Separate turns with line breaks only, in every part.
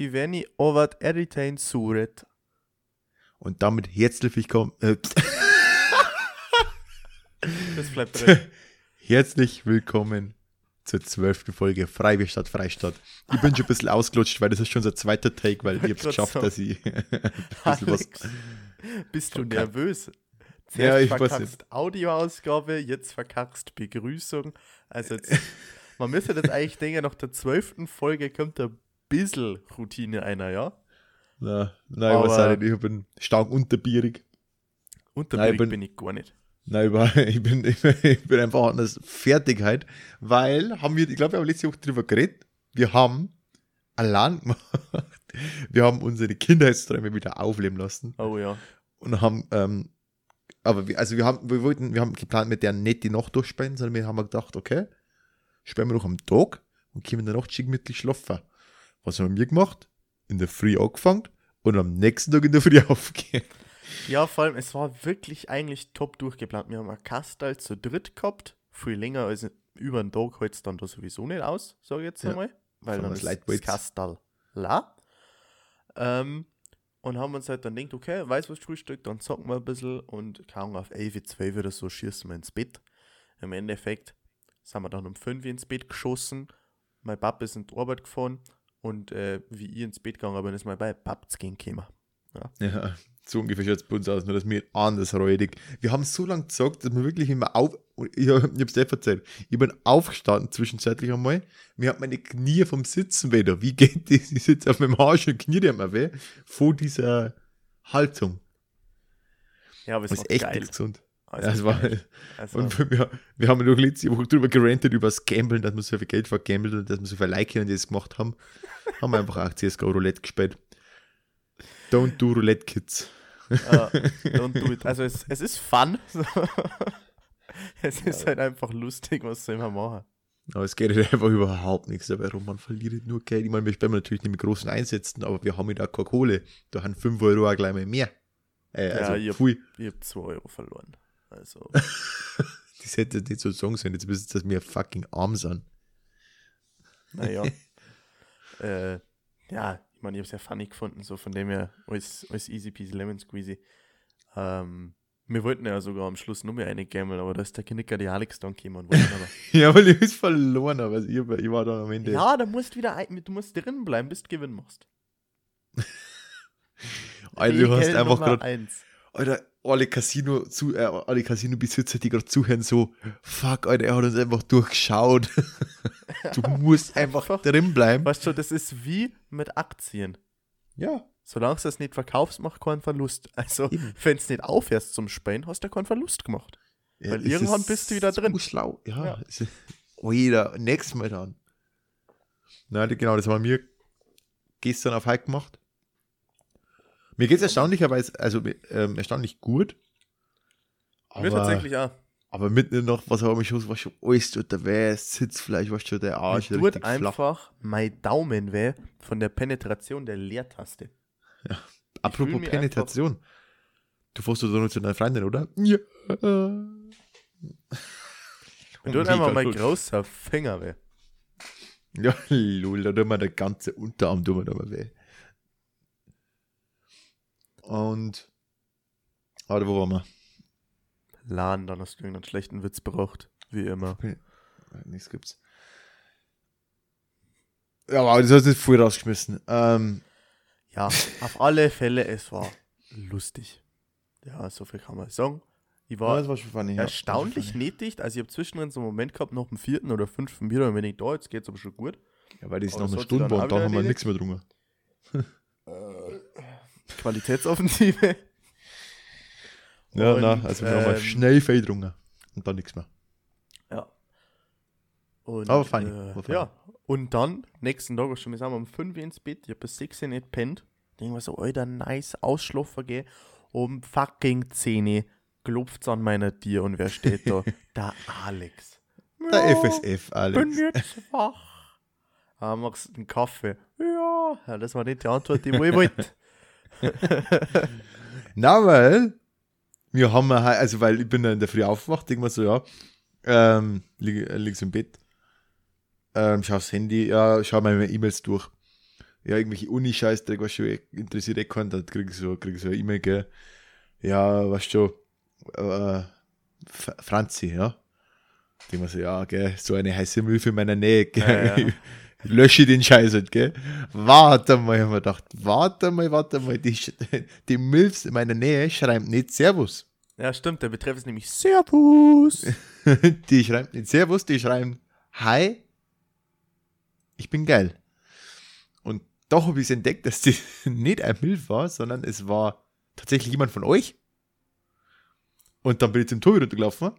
Kiveni ovat eritain suuret.
Und damit herzlich willkommen. Äh,
Das bleibt drin.
herzlich willkommen zur zwölften Folge statt Freistadt. Ich bin schon ein bisschen ausgelutscht, weil das ist schon unser zweiter Take, weil ich hab's
grad
geschafft,
sagen.
dass ich.
Alex, bist du nervös? Zuerst
Ja, ich
verkackst Audioausgabe, jetzt verkackst Begrüßung. Also jetzt, man müsste das eigentlich denken, nach der zwölften Folge kommt ein bisschen Routine einer, ja?
Na, nein, ich weiß
Aber-
auch nicht, ich bin stark unterbierig.
Unterbierig
bin-
bin ich gar nicht.
Nein, über- ich bin, ich bin einfach an der Fertigkeit, weil haben wir, ich glaube, wir haben letzte Woche drüber geredet. Wir haben allein gemacht. Wir haben unsere Kindheitsträume wieder aufleben lassen
Oh ja.
und haben, ähm, aber wir, also wir haben, wir wollten, wir haben geplant, mit der nicht die Nacht durchsperren, sondern wir haben gedacht, okay, sperren wir noch am Tag und können in der Nacht gemütlich schlafen. Was haben wir gemacht? In der Früh angefangen und am nächsten Tag in der Früh aufgehen.
Ja, vor allem, es war wirklich eigentlich top durchgeplant. Wir haben ein Kastal zu dritt gehabt. Viel länger als über einen Tag hält es dann da sowieso nicht aus, sage ich jetzt
Ja.
einmal. Weil
Von
dann
das
ist das. Kastal la. Ähm, und haben uns halt dann gedacht, okay, weiß was Frühstück, dann zocken wir ein bisschen und kaum auf 11, 12 oder so schießen wir ins Bett. Im Endeffekt sind wir dann um 5 ins Bett geschossen. Mein Papa ist in die Arbeit gefahren und äh, wie ich ins Bett gegangen bin, ist mein Papa zu gehen gekommen.
Ja, so ungefähr schaut es bei uns aus, nur dass wir anders räudig. Wir haben so lange gesagt, dass wir wirklich immer auf. Ich, ich hab's dir erzählt. Ich bin aufgestanden zwischenzeitlich einmal. Mir hat meine Knie vom Sitzen wieder. Wie geht das? Ich sitze auf meinem Arsch und Knie die mir weh. Vor dieser Haltung.
Ja, aber es
ist echt
geil.
nicht gesund.
Also
ja, es war.
Also,
und wir, wir haben doch letzte Woche drüber gerantet, über das Gambeln, dass wir so viel Geld vergambelt und dass wir so viel Like und das gemacht haben. haben wir einfach auch CSGO Roulette gespielt. Don't do Roulette, Kids.
äh, don't do it. Also es, es ist fun. es ist halt einfach lustig, was sie immer machen.
Aber es geht halt einfach überhaupt nichts dabei rum. Man verliert nicht nur Geld. Ich meine, wir spielen natürlich nicht mit großen Einsätzen, aber wir haben ja auch keine Kohle. Da haben 5 Euro auch gleich mal mehr. Äh, also,
ich hab-
pfui.
Ich habe 2 Euro verloren. Also,
Das hätte nicht so sagen sollen. Jetzt wisst ihr, dass wir fucking arm sind.
naja. äh, ja, ich meine, ich habe es ja funny gefunden, so von dem her alles, alles easy peasy lemon squeezy. Ähm, wir wollten ja sogar am Schluss nur mehr eine gammeln, aber da ist der Knicker die Alex dann gekommen und aber.
Ja, weil ich es verloren habe. Also ich, ich war da am Ende.
ja, da musst wieder ein, du musst drin bleiben, bis du Gewinn machst.
Alter, du hast einfach gerade.
eins.
Alter, alle Casino zu, äh, alle Casino-Besitzer, die gerade zuhören, so, fuck, Alter, er hat uns einfach durchgeschaut. du musst einfach
Einfach.
drin bleiben.
Weißt du, das ist wie mit Aktien.
Ja.
Solange du es nicht verkaufst, macht keinen Verlust. Also, wenn du nicht aufhörst zum Spielen, hast du keinen Verlust gemacht.
ja
Weil
es
irgendwann
ist
bist du wieder
so
drin.
schlau. Ja.
Ja.
es ist- Alter, nächstes Mal dann. Nein, genau, das haben wir gestern auf Hike gemacht. Mir geht es erstaunlicherweise, also ähm, erstaunlich gut.
Mir tatsächlich auch.
Aber mitten noch, was habe ich schon, was schon alles tut der weh, Sitzfleisch, was schon der Arsch
Mir tut einfach mein Daumen weh von der Penetration der Leertaste.
Apropos
fühl mich
Penetration. Du fährst doch nur zu deiner Freundin, oder? Ja.
Mir tut einfach mein großer Finger weh.
Ja, lol, da tut mir der ganze Unterarm tut mir weh. Und. Warte, wo waren wir?
Lahn, dann hast du irgendeinen schlechten Witz braucht. Wie immer.
Nichts gibt's. Ja, aber das hast du voll rausgeschmissen. Ähm,
Ja, auf alle Fälle, es war lustig. Ja, so viel kann man sagen. Ich
ja,
war
das war funny. ja.
erstaunlich nötig. Also ich habe zwischendrin so einen Moment gehabt, nach dem vierten oder fünften Bier, und wenn ich da, jetzt geht's aber schon gut.
Ja, weil das
Aber
noch eine Stunde war und
wieder
haben wir nichts mehr drungen.
Qualitätsoffensive.
Ja,
Und,
nein, also wir haben mal
ähm,
schnell viel drungen. Und dann nichts mehr.
Ja. Und,
Aber funny,
Äh, ja. Und dann, nächsten Tag, schon, wir sind um 5 Uhr ins Bett, ich hab bis 6 Uhr nicht pennt. Denk mir so, Alter, nice, ausschlafen gehen. Um fucking 10 Uhr klopft's an meiner Tür und wer steht da? Der Alex.
Der
Ja,
FSF,
bin
Alex.
jetzt wach. Ah, magst du einen Kaffee? Ja. ja. Das war nicht die Antwort, die ich wollte.
Na, weil wir haben, also weil ich bin dann in der Früh aufgewacht, denk mir so, ja, ähm, lieg, äh, liegst im Bett, ähm, schau aufs Handy, ja, schau meine E-Mails durch. ja, irgendwelche Uni-Scheißdreck, was schon interessiert eh keinen, dann krieg ich so, krieg ich so eine E-Mail, gell. Ja, was schon, äh, Franzi, ja. Die immer so, ja, gell, so eine heiße Milch in meiner Nähe, gell.
Ja, ja.
Lösche den Scheiß halt, gell. Warte mal, haben wir gedacht, warte mal, warte mal, die, die Milfs in meiner Nähe schreiben nicht Servus.
Ja, stimmt, der Betreff ist nämlich Servus.
die schreiben nicht Servus, die schreiben Hi, ich bin geil. Und doch habe ich entdeckt, dass die nicht ein Milf war, sondern es war tatsächlich jemand von euch. Und dann bin ich zum Tobi runtergelaufen,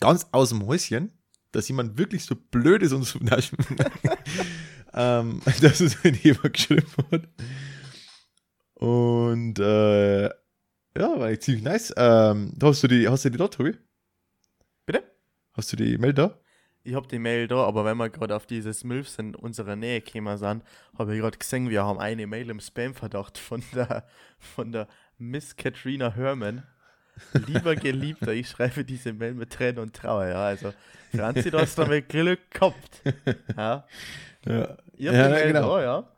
ganz aus dem Häuschen, dass jemand wirklich so blöd ist und so, ähm, dass es ein jemand geschrieben hat. Und äh, ja, war eigentlich ziemlich nice. Ähm, hast du die, hast du die da, Tobi?
Bitte?
Hast du die Mail da?
Ich hab die Mail da, aber wenn wir gerade auf dieses Milfs in unserer Nähe gekommen sind, habe ich gerade gesehen, wir haben eine Mail im Spam-Verdacht von der, von der Miss Katrina Herman. Lieber Geliebter, ich schreibe diese Mail mit Tränen und Trauer. Ja, also, Franzi, du hast damit Glück gehabt. Ja,
Ja,
ich hab
Ja,
die Mail
genau.
da, ja.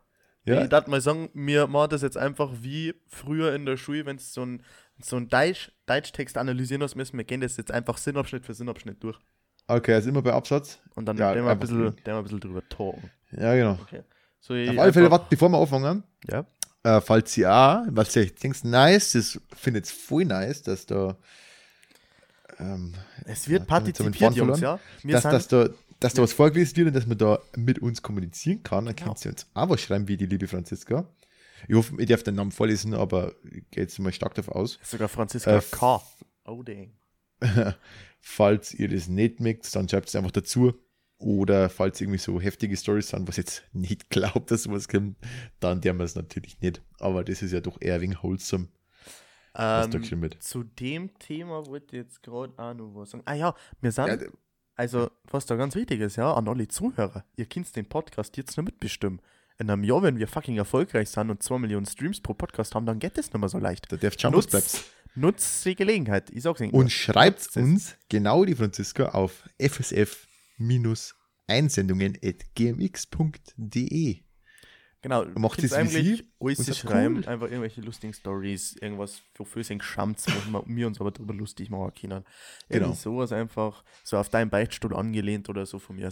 ja.
Ich darf mal sagen, mir machen das jetzt einfach wie früher in der Schule, wenn es so ein, so ein Deutsch, Deutschtext analysieren hast, müssen wir gehen das jetzt einfach Sinnabschnitt für Sinnabschnitt durch.
Okay, also immer bei Absatz.
Und dann
Ja,
werden wir ein bisschen, wir ein bisschen drüber talken.
Ja, genau.
Okay. So,
Auf alle Fälle, warte, bevor wir anfangen,
Ja.
Äh, falls ihr auch, was ihr denkt, nice, das findet voll nice, dass da, ähm,
Es wird
Ja,
partizipiert, Jungs, ja. Wir
dass, dass, da, dass da was vorgelesen wird und dass man da mit uns kommuniziern kann, dann
Genau.
könnt ihr uns auch was schreiben, wie die liebe Franziska. Ich hoffe, ich darf den Namen vorlesen, aber ich gehe jetzt mal stark davon aus.
sogar Franziska
äh,
K. Oh, dang.
Falls ihr das nicht mögt, dann schreibt es einfach dazu. Oder falls irgendwie so heftige Stories sind, was jetzt nicht glaubt, dass sowas kommt, dann der wir es natürlich nicht. Aber das ist ja doch eher wegen wholesome,
Ähm, zu dem Thema wollte ich jetzt gerade auch noch was sagen. Ah ja, wir sind,
Ja,
also was da ganz wichtig ist, ja, an alle Zuhörer, ihr könnt den Podcast jetzt noch mitbestimmen. In einem Jahr, wenn wir fucking erfolgreich sind und 2 Millionen Streams pro Podcast haben, dann geht das nicht mehr so leicht.
Da darf was bleibt.
Nutzt, die Gelegenheit. Ich sag's Ihnen.
Und schreibt uns, genau die Franziska, auf fsf-einsendungen.gmx.de.
Genau,
Macht es
eigentlich alles
sagt,
schreiben,
cool.
einfach irgendwelche lustigen Stories, irgendwas wofür sie geschammt, wo wir- uns aber drüber lustig machen können. Irgendwie
Genau.
sowas einfach, so auf deinen Beichtstuhl angelehnt oder so von mir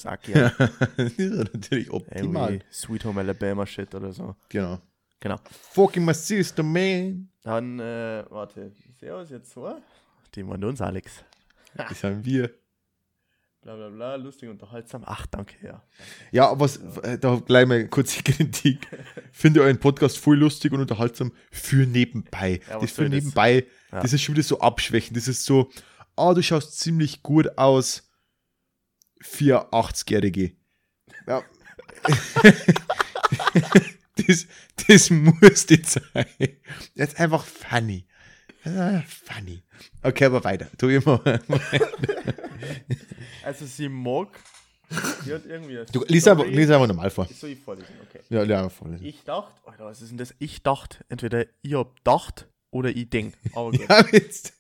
das ist ja natürlich optimal.
Irgendwie Sweet Home Alabama Shit oder so.
Genau.
Genau.
Fucking my sister, man.
Dann, äh, warte, Servus jetzt vor. Die meinen uns, Alex.
Das haben wir.
Bla bla bla, lustig, unterhaltsam. Ach, danke, ja.
Ja, aber was, äh, da gleich mal kurze Kritik. Finde euren Podcast voll lustig und unterhaltsam für nebenbei.
Ja,
das für
soll das?
nebenbei,
Ja.
das ist schon wieder so abschwächen. Das ist so, ah, du schaust ziemlich gut aus für 80-Jährige. Ja. das, das muss nicht sein. Das ist einfach funny. Funny. Okay, aber weiter. Tu immer.
Also, sie mag. Sie hat irgendwie.
Du, lies einfach,
Story-
lies einfach normal vor.
Soll ich vorlesen? Okay.
Ja, ja, voll.
Ich dachte, Alter, was ist denn das? Ich dachte, entweder ich hab gedacht oder ich denk. Aber gut.
Ja, jetzt.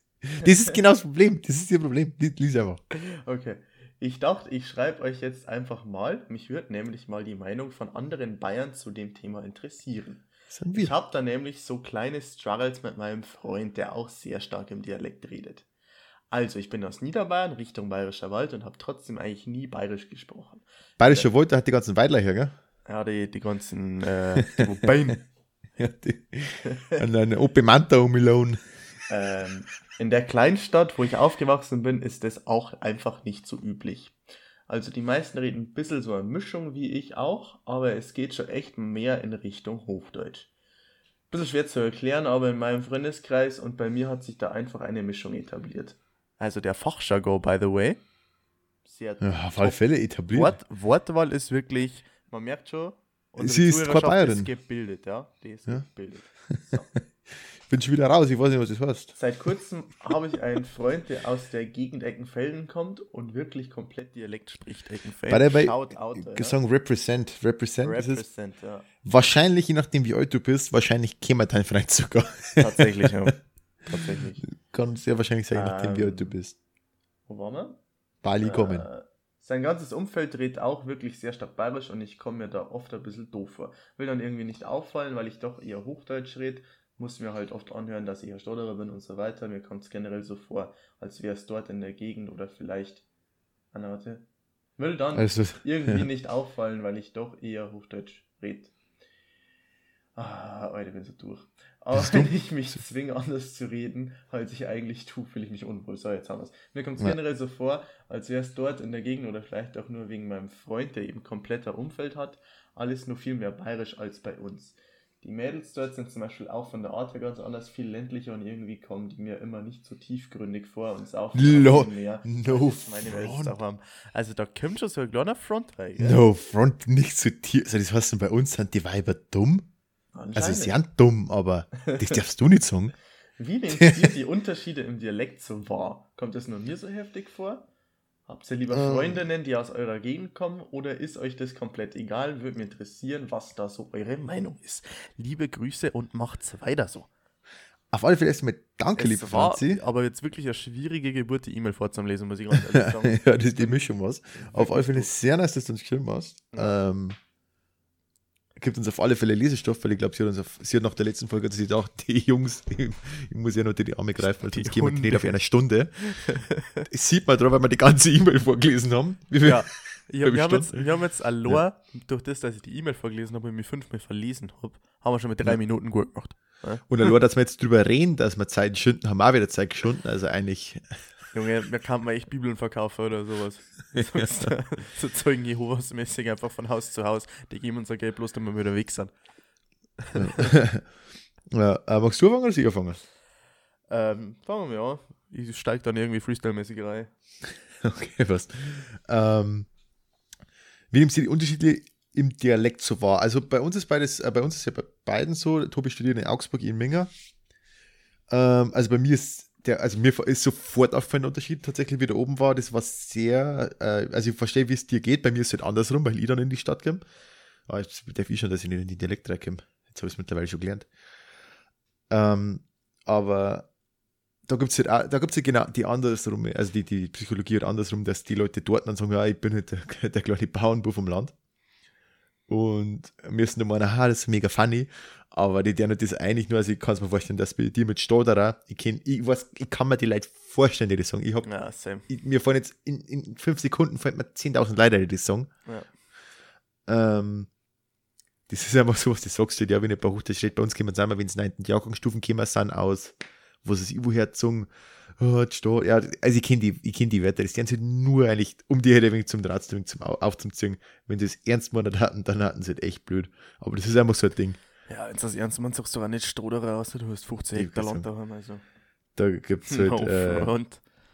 Das ist genau das Problem. Das ist ihr Problem. Lies- einfach.
Okay. Ich dachte, ich schreibe euch jetzt einfach mal. Mich würde nämlich mal die Meinung von anderen Bayern zu dem Thema interessieren. Ich habe da nämlich so kleine Struggles mit meinem Freund, der auch sehr stark im Dialekt redet. Also, ich bin aus Niederbayern, Richtung Bayerischer Wald und habe trotzdem eigentlich nie bayerisch gesprochen.
Bayerischer Wald, der hat die ganzen Weidler hier, gell?
Ja, die, die ganzen äh, die.
Ja, die. Und dann Ope Manta um Milone.
Ähm, in der Kleinstadt, wo ich aufgewachsen bin, ist das auch einfach nicht so üblich. Also die meisten reden ein bisschen so eine Mischung wie ich auch, aber es geht schon echt mehr in Richtung Hochdeutsch. Bisschen schwer zu erklären, aber in meinem Freundeskreis und bei mir hat sich da einfach eine Mischung etabliert. Also der Fachjargon, by the way. Sehr
Ja, auf alle Fälle etabliert.
Wort, Wortwahl ist wirklich, man merkt schon,
Sie ist keine Bayerin.
ist gebildet, ja. Die ist
Ja.
gebildet. So.
Bin schon wieder raus, ich weiß nicht, was das heißt.
Seit kurzem habe ich einen Freund, der aus der Gegend Eckenfelden kommt und wirklich komplett Dialekt spricht. Eckenfelden.
Bei der bei
Shout out, ja.
Gesang Represent. Represent ist es.
Represent, ja.
Wahrscheinlich, je nachdem wie alt du bist, wahrscheinlich käme dein Freund sogar.
Tatsächlich, ja. Tatsächlich.
Kann sehr wahrscheinlich sein, nachdem wie
Ähm.
alt du bist.
Wo waren wir?
Bali kommen.
Äh, sein ganzes Umfeld dreht auch wirklich sehr stark bayerisch und ich komme mir da oft ein bisschen doof vor. Will dann irgendwie nicht auffallen, weil ich doch eher Hochdeutsch rede, muss mir halt oft anhören, dass ich ein Stotterer bin und so weiter. Mir kommt es generell so vor, als wäre es dort in der Gegend oder vielleicht. Anna, warte. Will dann
Also,
irgendwie
ja.
nicht auffallen, weil ich doch eher Hochdeutsch rede. Ah, ich bin so durch. Aber wenn ich mich zwinge, anders zu reden, als ich eigentlich tue, fühle ich mich unwohl. So, jetzt haben wir es. Mir kommt es
Ja.
generell so vor, als wäre es dort in der Gegend oder vielleicht auch nur wegen meinem Freund, der eben kompletter Umfeld hat, alles nur viel mehr bayerisch als bei uns. Die Mädels dort sind zum Beispiel auch von der Art her ganz anders, viel ländlicher und irgendwie kommen die mir immer nicht so tiefgründig vor und saufen
Lo-
auch viel mehr.
no
meine
front.
auch haben. Also da kommt schon so ein kleiner Front rein.
No front, nicht zu tief. Also das heißt, bei uns sind die Weiber dumm. Also sie sind dumm, aber das darfst du nicht sagen.
Wie nehmt ihr die Unterschiede im Dialekt so wahr? Kommt das nur mir so heftig vor? Habt ihr lieber
Ähm.
Freundinnen, die aus eurer Gegend kommen, oder ist euch das komplett egal? Würde mich interessieren, was da so eure Meinung ist. Liebe Grüße und macht's weiter so.
Auf alle Fälle erstmal danke, liebe
es war
Franzi.
aber jetzt wirklich eine schwierige Geburt, die E-Mail vorzulesen, muss ich ganz ehrlich sagen.
ja, das ist die Mischung was. Auf alle Fälle sehr nice, dass du uns geschrieben hast. Ähm, gibt uns auf alle Fälle Lesestoff, weil ich glaube, sie, hat uns auf- sie hat nach der letzten Folge hat sie gedacht, die Jungs, ich, ich muss ja noch die, Arme greifen, weil sonst gehen wir nicht auf einer Stunde. Das sieht man drauf, weil wir die ganze E-Mail vorgelesen haben. Wie wir,
Ja. Ja, wir, haben jetzt, wir haben jetzt allein, durch das, dass ich die E-Mail vorgelesen habe und mich fünfmal verlesen habe, haben wir schon mit drei
Ja.
Minuten gut gemacht.
Und allein, dass wir jetzt drüber reden, dass wir Zeit schunden, haben wir auch wieder Zeit geschunden. Also eigentlich,
Junge, mir kann man echt Bibeln verkaufen oder sowas. Sonst, äh, so Zeugen Jehovas mäßig einfach von Haus zu Haus. Die geben unser Geld bloß, damit wir wieder weg sind.
ja, äh, magst du anfangen oder ich anfangen?
Ähm, fangen wir an. Ich steige dann irgendwie Freestyle-mäßig rein.
Okay, was. Ähm, wie nehmen Sie die Unterschiede im Dialekt so wahr? Also bei uns ist beides, äh, bei uns ist ja bei beiden so, Tobi studiert in Augsburg, in Minga. Ähm, also bei mir ist der, also mir ist sofort aufgefallen der Unterschied tatsächlich, wie da oben war. Das war sehr, äh, also ich verstehe, wie es dir geht. Bei mir ist es halt andersrum, weil ich dann in die Stadt komme. Aber jetzt darf ich schon, dass ich nicht in die Dialekt reinkomme. Jetzt habe ich es mittlerweile schon gelernt. Ähm, aber da gibt es halt auch, da gibt's ja genau die andersrum, also die, die Psychologie halt andersrum, dass die Leute dort dann sagen, ja, ich bin halt der, der kleine Bauernbub vom Land. Und wir sind immer, aha, das ist mega funny. Aber die deren das eigentlich nur, also ich kann es mir vorstellen, dass dir mit Stotterer, ich, kenn, ich, weiß, ich kann mir die Leute vorstellen, die das sagen. Ich hab,
Ja,
ich, mir fallen jetzt in, in fünf Sekunden fallen mir 10.000 Leute, die das sagen.
Ja.
Ähm, das ist einfach so, was du sagst, ja, wenn ich bei Hochdeutsch steht, bei uns kommen sie einmal, wenn es 9. Jahrgangsstufen kommen, sind aus, wo sie es irgendwoher sagen, oh, Stadt, ja, also ich kenne die, ich kenn die Wörter, das sind sie nur eigentlich, um die halt zum Draht zu zum Au- aufzuziehen. Wenn sie es ernst meinen hatten, dann hatten sie halt echt blöd. Aber das ist einfach so ein Ding.
Ja, du das ernst meinst, sagst du auch nicht Stroder raus, du hast 15
Ich
Hektar
weiß
Land daheim, also.
Da gibt es halt,
No
äh,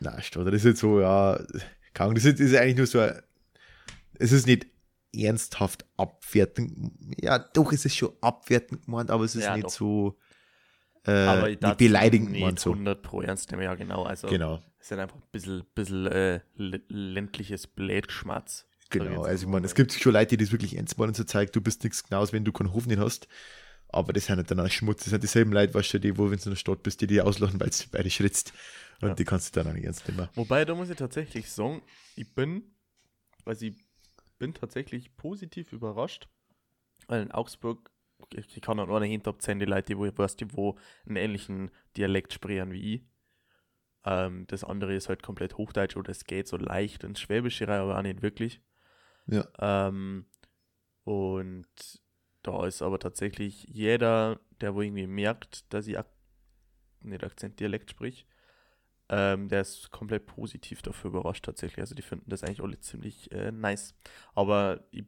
na, das ist halt so, ja, Ahnung, das ist, ist eigentlich nur so, ein, es ist nicht ernsthaft abwertend, ja, doch, es ist schon abwertend gemeint, aber es ist
Ja,
nicht
doch.
so, äh, nicht beleidigend
nicht
gemeint so.
100 pro ernst nehmen, ja genau. Also
Genau.
es ist einfach ein bisschen, bisschen äh, lä- ländliches Blätschmatz.
Genau, also ich meine, es gibt schon Leute, die das wirklich ernst meinen, so zeigt, du bist nichts genaues, wenn du keinen Hof nicht hast. Aber das sind halt dann auch Schmutz, das sind dieselben Leute, weißt du, die, wo, wenn du in der Stadt bist, die die auslachen, weil du beide schritzt. Und
Ja.
die kannst du dann auch nicht ernst nehmen.
Wobei, da muss ich tatsächlich sagen, ich bin, also ich bin tatsächlich positiv überrascht, weil in Augsburg, ich kann an einer Hand abzählen, die Leute, die wo ich weiß, die wo einen ähnlichen Dialekt sprechen wie ich. Ähm, das andere ist halt komplett Hochdeutsch oder es geht so leicht ins Schwäbische rein, aber auch nicht wirklich.
Ja.
Ähm, und da ist aber tatsächlich jeder, der wo irgendwie merkt, dass ich ak nicht Akzent Dialekt sprich, ähm, der ist komplett positiv dafür überrascht tatsächlich. Also die finden das eigentlich alle ziemlich äh, nice. Aber ich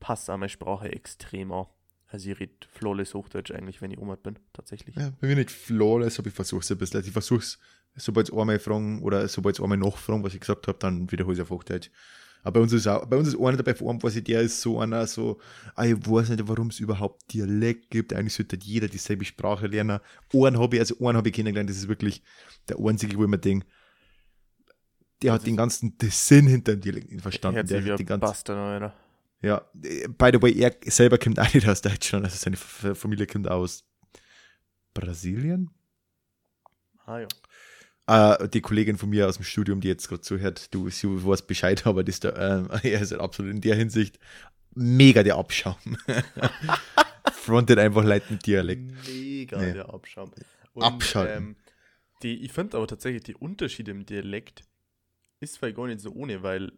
passe an meine Sprache extrem an. Also ich rede flawless Hochdeutsch eigentlich, wenn ich Oma bin, tatsächlich.
Ja, bei mir nicht flawless, aber ich versuche es ein bisschen. Also ich versuche es, sobald es einmal fragen oder sobald es einmal nachfragen, was ich gesagt habe, dann wiederhole ich es auf Hochdeutsch. Aber bei uns ist auch, bei uns ist einer dabei, vor allem der ist so einer, so, ah, ich weiß nicht, warum es überhaupt Dialekt gibt. Eigentlich sollte jeder dieselbe Sprache lernen. Einen habe ich, also einen habe ich kennengelernt, das ist wirklich der einzige, wo ich mir denke, der hat den ganzen den Sinn hinter dem Dialekt verstanden. Der hat die
ein
ganze,
Bastard Alter.
Ja, by the way, er selber kommt auch nicht aus Deutschland, also seine Familie kommt aus Brasilien.
Ah ja.
Äh, die Kollegin von mir aus dem Studium, die jetzt gerade zuhört, du sie weißt Bescheid, aber das da, äh, er ist halt absolut in der Hinsicht mega der Abschaum. Frontet einfach Leute mit Dialekt.
Mega
Nee.
der Abschaum.
Abschalten.
Ähm, die, ich finde aber tatsächlich die Unterschiede im Dialekt ist vielleicht gar nicht so ohne, weil,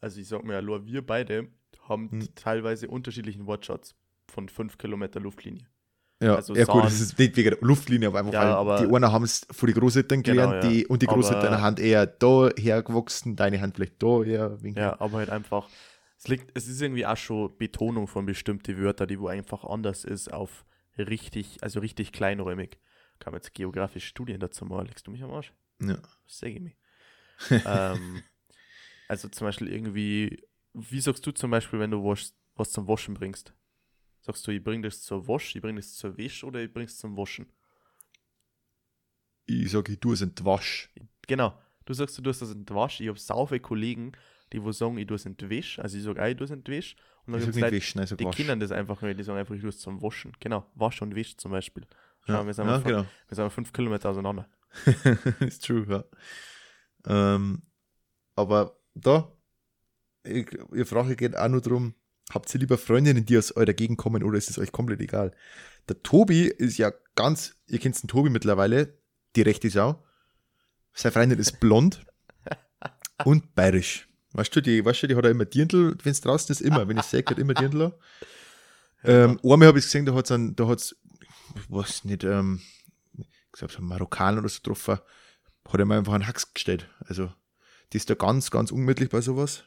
also ich sag mir ja, nur wir beide haben
Hm.
teilweise unterschiedlichen Wortschatz von 5 Kilometer Luftlinie.
Ja,
Also
ja gut, das ist nicht wegen der Luftlinie, aber einfach,
Ja, aber-
die einen haben es von den Großeltern
Genau,
gelernt
ja.
die, und die Großeltern haben eher da hergewachsen, deine Hand vielleicht da her.
Ja, aber halt einfach, es liegt, es ist irgendwie auch schon Betonung von bestimmten Wörtern, die wo einfach anders ist auf richtig, also richtig kleinräumig. Kann man jetzt geografisch Studien dazu mal, legst du mich am Arsch?
Ja.
Sag ich mir. ähm, also zum Beispiel irgendwie, wie sagst du zum Beispiel, wenn du was, was zum Waschen bringst? Sagst du, ich bring das zur Wasch, ich bring das zur Wäsch oder ich bring's zum Waschen?
Ich sage, du sind Wasch.
Genau. Du sagst, du tust das in die Wasch. Ich habe sau viele Kollegen, die wo sagen, ich tue es in die Wäsch. Also ich sage, ich tue es in die Wäsch. Und dann
Ich
gibt
sage
es
nicht
Leute,
Wasch, nein, ich
die kennen das einfach nicht. Die sagen einfach, ich tue es zum Waschen. Genau. Wasch und Wäsch zum Beispiel. Schau,
Ja,
wir, sind
ja
einfach,
genau.
wir sind fünf Kilometer auseinander.
ist true, ja. Ähm, aber da, ich, Ihre Frage geht auch nur darum, habt ihr lieber Freundinnen, die aus eurer Gegend kommen oder ist es euch komplett egal? Der Tobi ist ja ganz, ihr kennt den Tobi mittlerweile, die rechte Sau. Seine Freundin ist blond und bayerisch. Weißt du, die, weißt du, die hat ja immer Dirndl, wenn es draußen ist, immer, wenn ich sehe, hat immer Dirndl. Ähm, einmal habe ich gesehen, da hat es, da hat's, ich weiß nicht, ähm, ich glaube, so ein Marokkaner oder so getroffen, hat er mir einfach einen Hax gestellt. Also, die ist da ganz, ganz ungemütlich bei sowas.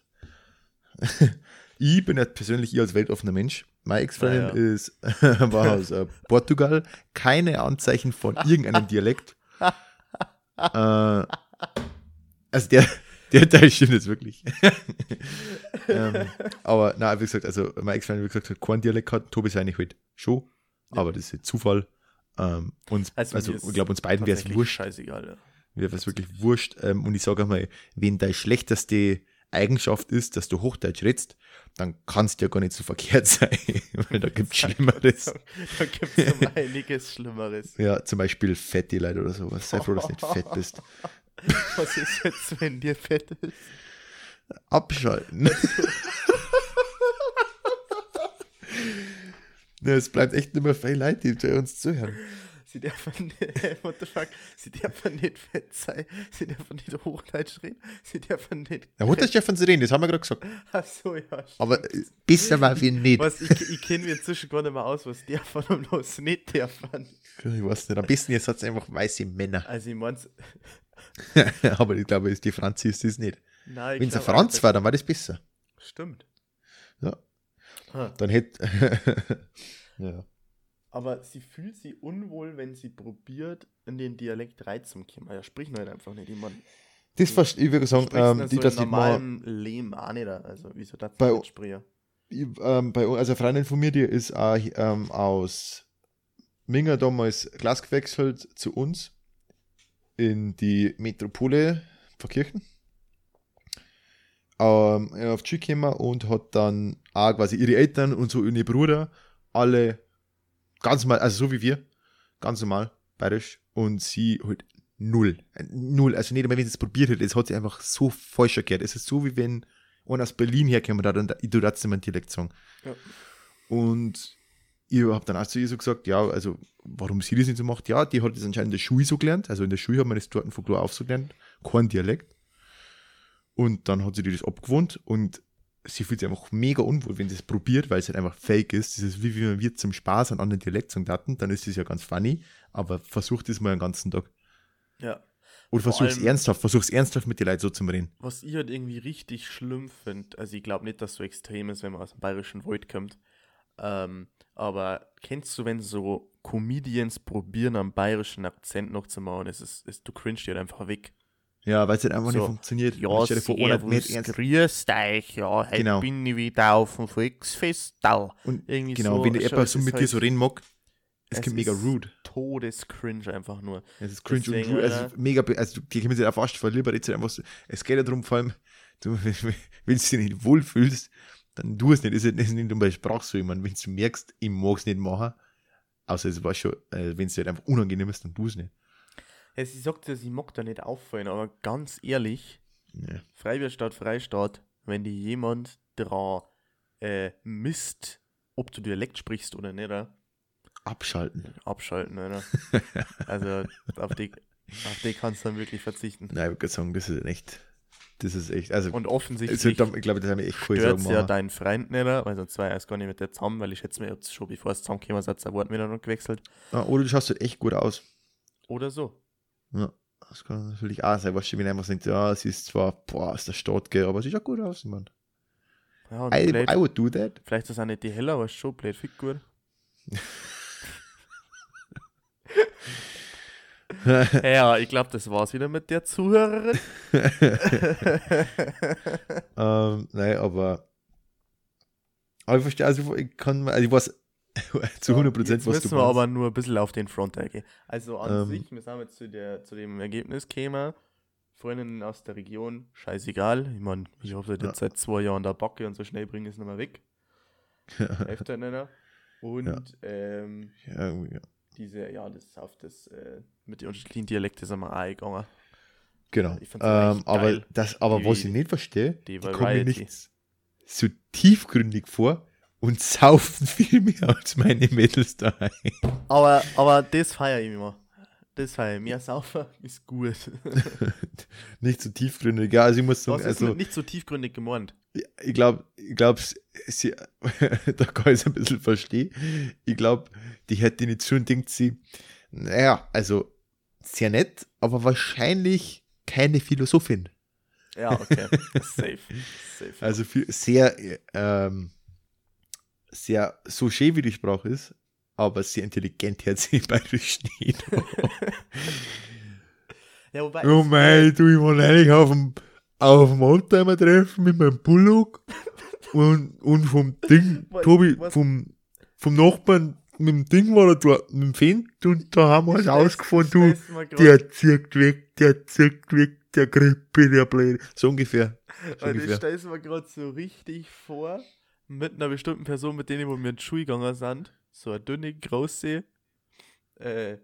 ich bin ja persönlich ich als weltoffener Mensch. Meine Ex-Freundin
Ah, ja.
ist, war aus äh, Portugal. Keine Anzeichen von irgendeinem Dialekt. äh, also der, der Teil stimmt jetzt wirklich. ähm, aber na, wie gesagt, also meine Ex-Freundin, wie gesagt, hat keinen Dialekt gehabt. Tobi sei nicht halt schon, aber das ist jetzt Zufall. Ähm, uns,
Also
also,
ist
ich glaube, uns beiden wäre es wurscht.
Scheißegal, ja.
Mir wäre es wirklich wurscht. Ähm, und ich sage einmal, wenn deine schlechteste Eigenschaft ist, dass du Hochdeutsch redst, dann kannst du ja gar nicht so verkehrt sein. Weil da gibt es Schlimmeres.
Da gibt es um einiges Schlimmeres.
Ja, zum Beispiel fette Leute oder sowas. Sei froh, dass du nicht fett bist.
Was ist jetzt, wenn dir fett ist?
Abschalten. ja, es bleibt echt nicht mehr viele Leute, die bei uns zuhören.
Sie dürfen nicht, what the fuck, sie dürfen nicht fett sein, sie dürfen nicht Hochdeutsch reden, sie dürfen nicht.
Ja, Mutter Stefan reden, das haben wir gerade gesagt.
Achso, ja. stimmt.
Aber äh, besser mal wie nicht.
Was, ich, ich kenne mir inzwischen gar nicht mehr aus, was dürfen und was nicht dürfen.
Ich weiß nicht. Am besten jetzt hat es einfach weiße Männer.
Also ich mein's,
Aber ich glaube, die Franzi ist das nicht. Wenn es ein Franz war, dann war das besser.
Stimmt.
Ja.
Ah,
Dann hätte. ja.
Aber sie fühlt sich unwohl, wenn sie probiert, in den Dialekt reinzukommen. Ja, sprich nicht einfach nicht. Ich mein,
Das verstehe ich, würde sagen, ähm,
nicht
die,
so
das
in
nicht mal.
Leben auch nicht. Also, wieso das
Bei-
nicht sprechen?
Ich, ähm, bei, also eine Freundin von mir, die ist auch, ähm, aus Minga damals Glas gewechselt zu uns in die Metropole Verkirchen. Ähm, auf die Schule gekommen und hat dann auch quasi ihre Eltern und so ihre Brüder alle ganz normal, also so wie wir, ganz normal, bayerisch und sie halt null. Äh, Null, also nicht einmal, wenn sie es probiert hätte, es hat sie einfach so falsch erklärt. Es ist so, wie wenn einer aus Berlin herkommt hat und ich tue trotzdem einen Dialekt sagen.
Ja.
Und ich habe dann auch zu ihr so gesagt, ja, also warum sie das nicht so macht, ja, die hat das anscheinend in der Schule so gelernt, also in der Schule hat man das dort von klar auf so gelernt, kein Dialekt. Und dann hat sie dir das abgewohnt und sie fühlt sich einfach mega unwohl, wenn sie es probiert, weil es halt einfach fake ist. Das ist wie wenn wir zum Spaß einen anderen Dialekt sagen daten, dann ist das ja ganz funny, aber versucht es mal den ganzen Tag.
Ja.
Oder
Vor
versuch's
allem-
ernsthaft, versuch's ernsthaft mit den Leuten so zu reden.
Was ich halt irgendwie richtig schlimm finde, also ich glaube nicht, dass so extrem ist, wenn man aus dem bayerischen Wald kommt, ähm, aber kennst du, wenn so Comedians probieren, einen bayerischen Akzent noch zu machen, es ist, es, du cringe dir halt einfach weg.
Ja, weil es halt einfach
So.
nicht funktioniert.
Ja,
Stell dir vor, ernst.
grüßt euch, ja, heute
Genau.
bin ich wieder auf dem Volksfestal.
Und
Irgendwie
genau,
so,
wenn jemand so mit dir
halt-
so reden mag, es
es
kommt mega
ist-
rude.
Todescringe einfach nur.
Es ist cringe
Deswegen,
und rude. Also mega, be- also die können sich auch fast lieber jetzt einfach so. Es geht ja darum, vor allem, du, wenn du dich nicht wohlfühlst, dann tu es nicht. Es ist nicht, nicht nur bei Sprache so, ich meine, wenn du merkst, ich mag es nicht machen, außer es war schon, äh, wenn es halt einfach unangenehm ist, dann tu es nicht.
Ja, sie sagt ja, sie mag da nicht auffallen, aber ganz ehrlich,
Ja.
Freibier statt Freistaat, wenn die jemand dran äh, misst, ob du Dialekt sprichst oder nicht, äh,
Abschalten.
abschalten, oder? also auf die, auf die kannst du dann wirklich verzichten.
Nein, ich würde sagen, das ist echt. Das ist echt. Also,
Und offensichtlich
ich glaube, das haben wir echt cool
stört ja deinen Freund nicht, weil sonst war er erst gar nicht mit der zusammen, weil ich schätze mir, jetzt schon bevor es zusammengekommen ist, hat sein Wort noch gewechselt.
Ah, oder du schaust halt echt gut aus.
Oder so.
Ja, das kann natürlich auch sein, was wenn einfach sagt, ja, sie ist zwar, boah, aus der Stadt, gell, aber sie schaut gut aus, Mann.
Ja, und
I,
blöd,
I would do that.
vielleicht ist auch nicht die heller, aber ist schon blöd, fick gut. ja, ich glaube, das war's wieder mit der Zuhörerin.
ähm, nein, aber. Aber ich verstehe, also ich kann, also ich weiß zu 100 Prozent,
Jetzt
was
müssen
du
wir
meinst.
aber nur ein bisschen auf den Front eingehen. Also an
Ähm.
sich, wir sind jetzt zu, der, zu dem Ergebnis gekommen. Freundinnen aus der Region, scheißegal. Ich meine, ich hoffe, jetzt
Ja.
seit zwei Jahren da Backe und so schnell bringen es nicht mehr weg. Öfter nicht mehr. Und
Ja.
ähm,
ja, ja.
diese, ja, das auf das äh, mit den unterschiedlichen Dialekten sind wir auch eingegangen.
Genau.
Fand's eigentlich
Ähm, aber das, aber
die-
was ich nicht verstehe,
die
die kommen nicht so tiefgründig vor und saufen viel mehr als meine Mädels daheim.
Aber, aber das feiere ich immer. Das feiere ich. Mehr Saufer ist gut.
nicht so tiefgründig. Ja, also ich muss sagen,
Was ist
also
nicht so tiefgründig gemeint?
ich glaube, ich glaube, sie, da kann ich es ein bisschen verstehen. Ich glaube, die hätte nicht schon denkt sie, naja, also sehr nett, aber wahrscheinlich keine Philosophin.
Ja, okay. Safe. Safe.
Also viel, sehr, äh, ähm, sehr so schön wie die Sprache ist, aber sehr intelligent sie bayerisch nicht.
ja, wobei,
oh mein, du, ich war eigentlich auf dem, auf dem Oldtimer treffen mit meinem Bullock und, und vom Ding, Tobi, vom, vom Nachbarn mit dem Ding war er dort, mit dem Fendt und da haben wir es ausgefahren, du, der zirkt weg, der zirkt weg, der Grippe, der Blöde. So ungefähr. So
ich
ungefähr.
stelle es mir gerade so richtig vor, mit einer bestimmten Person, mit denen wo wir in die Schule gegangen sind. So eine dünne, große, äh,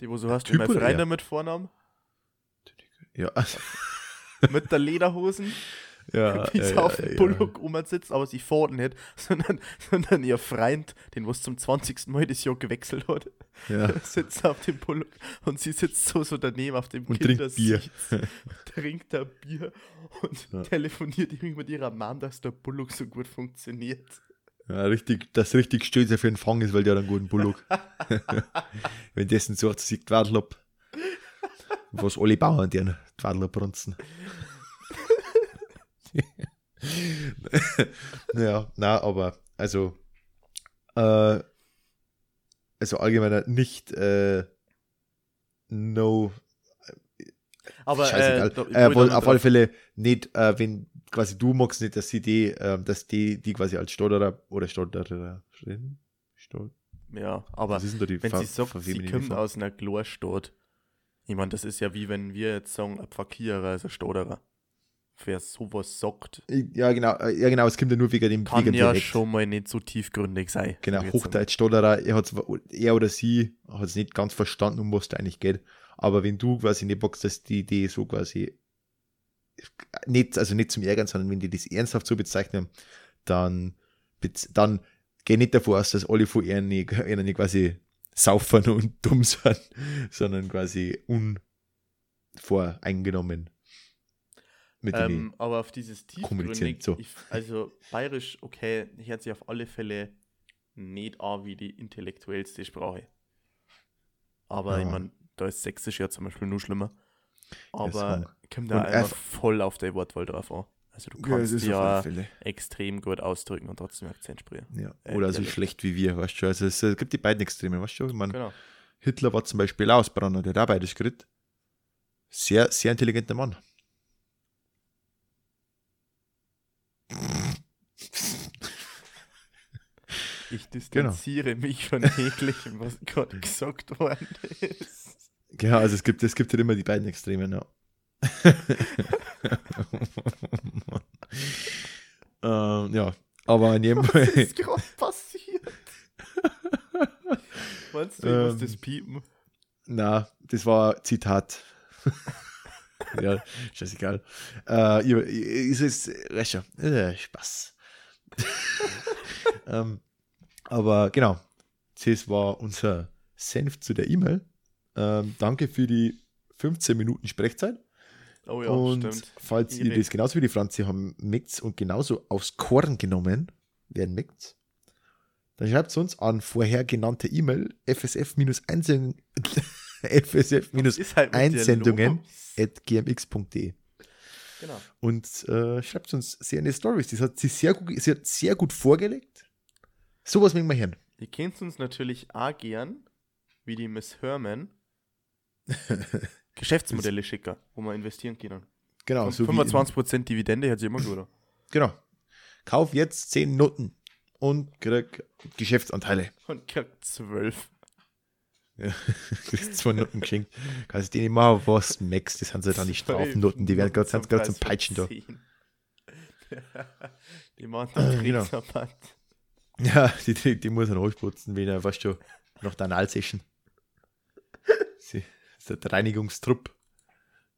die wo so hast,
Typ
mein Freund mit Vornamen,
Ja,
mit der Lederhosen,
ja,
wie
ja,
sie
ja,
auf dem
ja.
Bullock sitzt, aber sie fährt nicht, sondern, sondern ihr Freund, den was zum 20. Mal das Jahr gewechselt hat,
ja.
sitzt auf dem Bullock und sie sitzt so, so daneben auf dem
Und trinkt Bier.
Kindersitz, trinkt ein Bier und
Ja.
telefoniert irgendwie mit ihrer Mom, dass der Bullock so gut funktioniert.
Ja, richtig, das richtig stolz für den Fang ist, weil der hat einen guten Bullock. Wenn dessen so sieht Twadlop. Was alle Bauern deren Twadlop brunzen. ja, na, aber also äh, also allgemeiner nicht äh, no
Aber
scheißegal.
äh,
Äh, wohl auf alle Fälle nicht, äh, wenn quasi du magst nicht, dass sie die, äh, dass die, die quasi als Stotterer oder Stottererin, Stot
Ja, aber wenn
Ver-
sie sagt, sie
Form?
aus einer Glorstadt, ich meine, das ist ja wie wenn wir jetzt sagen, ein Pfakierer ist ein Stotterer. Wer sowas sagt,
Ja, genau, äh, ja, genau, es kommt ja nur wegen dem
kann
wegen
ja
Dialekt.
schon mal nicht so tiefgründig sein.
Genau,
sag ich jetzt einmal.
Hochdeutsch, Stotterer, er, er oder sie hat es nicht ganz verstanden, um was da eigentlich geht. Aber wenn du quasi nicht bockst, dass die Idee so quasi nicht, also nicht zum Ärgern, sondern wenn die das ernsthaft so bezeichnen, dann, dann geh nicht davor aus, dass alle von ihnen nicht quasi saufen und dumm sind, sondern quasi unvoreingenommen mit.
Ähm, aber auf dieses tiefgründig,
so.
ich, also bayerisch, okay, hört sich auf alle Fälle nicht an wie die intellektuellste Sprache. Aber
Ja.
ich meine, da ist Sächsisch ja zum Beispiel nur schlimmer. Aber kommt da einfach voll auf die Wortwahl drauf an. Also du
Ja,
kannst ja,
Fälle.
extrem gut ausdrücken und trotzdem Akzent sprechen.
Ja.
äh,
Oder so
Dialekt.
schlecht wie wir, weißt du. Also es äh, gibt die beiden Extreme, weißt du. Ich mein,
Genau.
Hitler war zum Beispiel Ausbrenner, der hat auch beides geredet. Sehr, sehr intelligenter Mann.
Ich
Genau.
distanziere mich von jeglichem, was gerade gesagt worden ist.
Ja, also es gibt, es gibt halt immer die beiden Extremen, ja. ähm, ja, aber in jedem
Was
Fall.
ist gerade passiert? Meinst du, ich muss
Ähm.
das piepen?
Na, das war Zitat. ja, scheißegal. Äh, ist es Rescher. Äh, Spaß. ähm, aber genau, das war unser Senf zu der E-Mail. Ähm, danke für die 15 Minuten Sprechzeit.
Oh ja,
und
stimmt.
falls ihr das genauso wie die Franzi haben meckt und genauso aufs Korn genommen werden meckt, dann schreibt uns an vorher genannte E-Mail fsf-einsendungen
Ist halt
at gmx.de
Genau.
und äh, schreibt uns sehr in die Stories. Das hat sie sehr gut, sie hat sehr gut vorgelegt. Sowas mögen wir hören.
Ihr kennt uns natürlich auch gern, wie die Miss Herman, Geschäftsmodelle schicker, wo wir investieren können.
Genau,
Und
so wie in-
25% Dividende hat sie immer gut.
genau. Kauf jetzt 10 Noten und krieg Geschäftsanteile.
Und kriegt 12.
Ja, kriegst zwei Noten geschenkt. Kannst du denen mal was Max, das sind so dann die Strafnoten, die werden gerade gerade zum Peitschen da.
Die machen dann
Genau.
Kriegsrabatt.
Ja, die, die, die muss er aufputzen, wenn er fast schon nach der Analsession. Sie, das ist der Reinigungstrupp.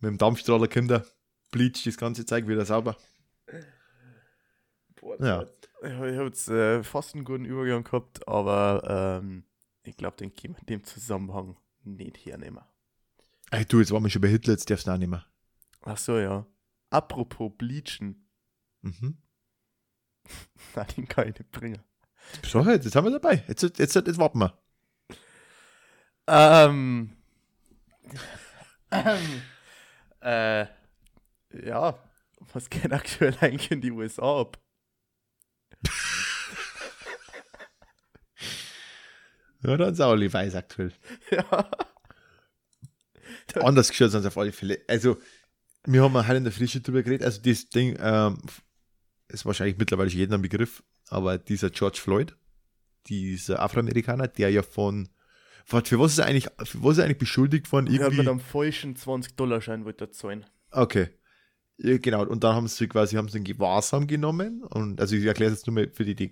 Mit dem Dampfstrahler kommt er, bleacht das ganze Zeug wieder sauber.
Boah,
Ja.
Ich habe jetzt äh, fast einen guten Übergang gehabt, aber ähm, ich glaube, den können wir in dem Zusammenhang nicht hernehmen.
Ey, du, jetzt waren wir schon bei Hitler, jetzt darfst du auch nicht mehr.
Ach so, ja. Apropos Bleachen.
Mhm.
Nein, den kann ich nicht bringen.
So, jetzt haben wir dabei. Jetzt, jetzt, jetzt, jetzt warten wir.
Ähm. ähm äh. Ja. Was geht aktuell eigentlich in die USA ab?
Ja, dann ist alle weiß aktuell.
ja.
Anders gestört sind auf alle Fälle. Also, wir haben halt in der Frische drüber geredet. Also, das Ding ähm, ist wahrscheinlich mittlerweile schon jedem ein Begriff, aber dieser George Floyd, dieser Afroamerikaner, der ja von. Warte, für was ist er eigentlich, für was ist er eigentlich beschuldigt worden?
Ich habe
Irgendwie,
mit einem falschen 20-Dollar-Schein wollte er zahlen.
okay. Ja, genau, und dann haben sie quasi haben sie den Gewahrsam genommen. Und also ich erkläre es jetzt nur mal für die, die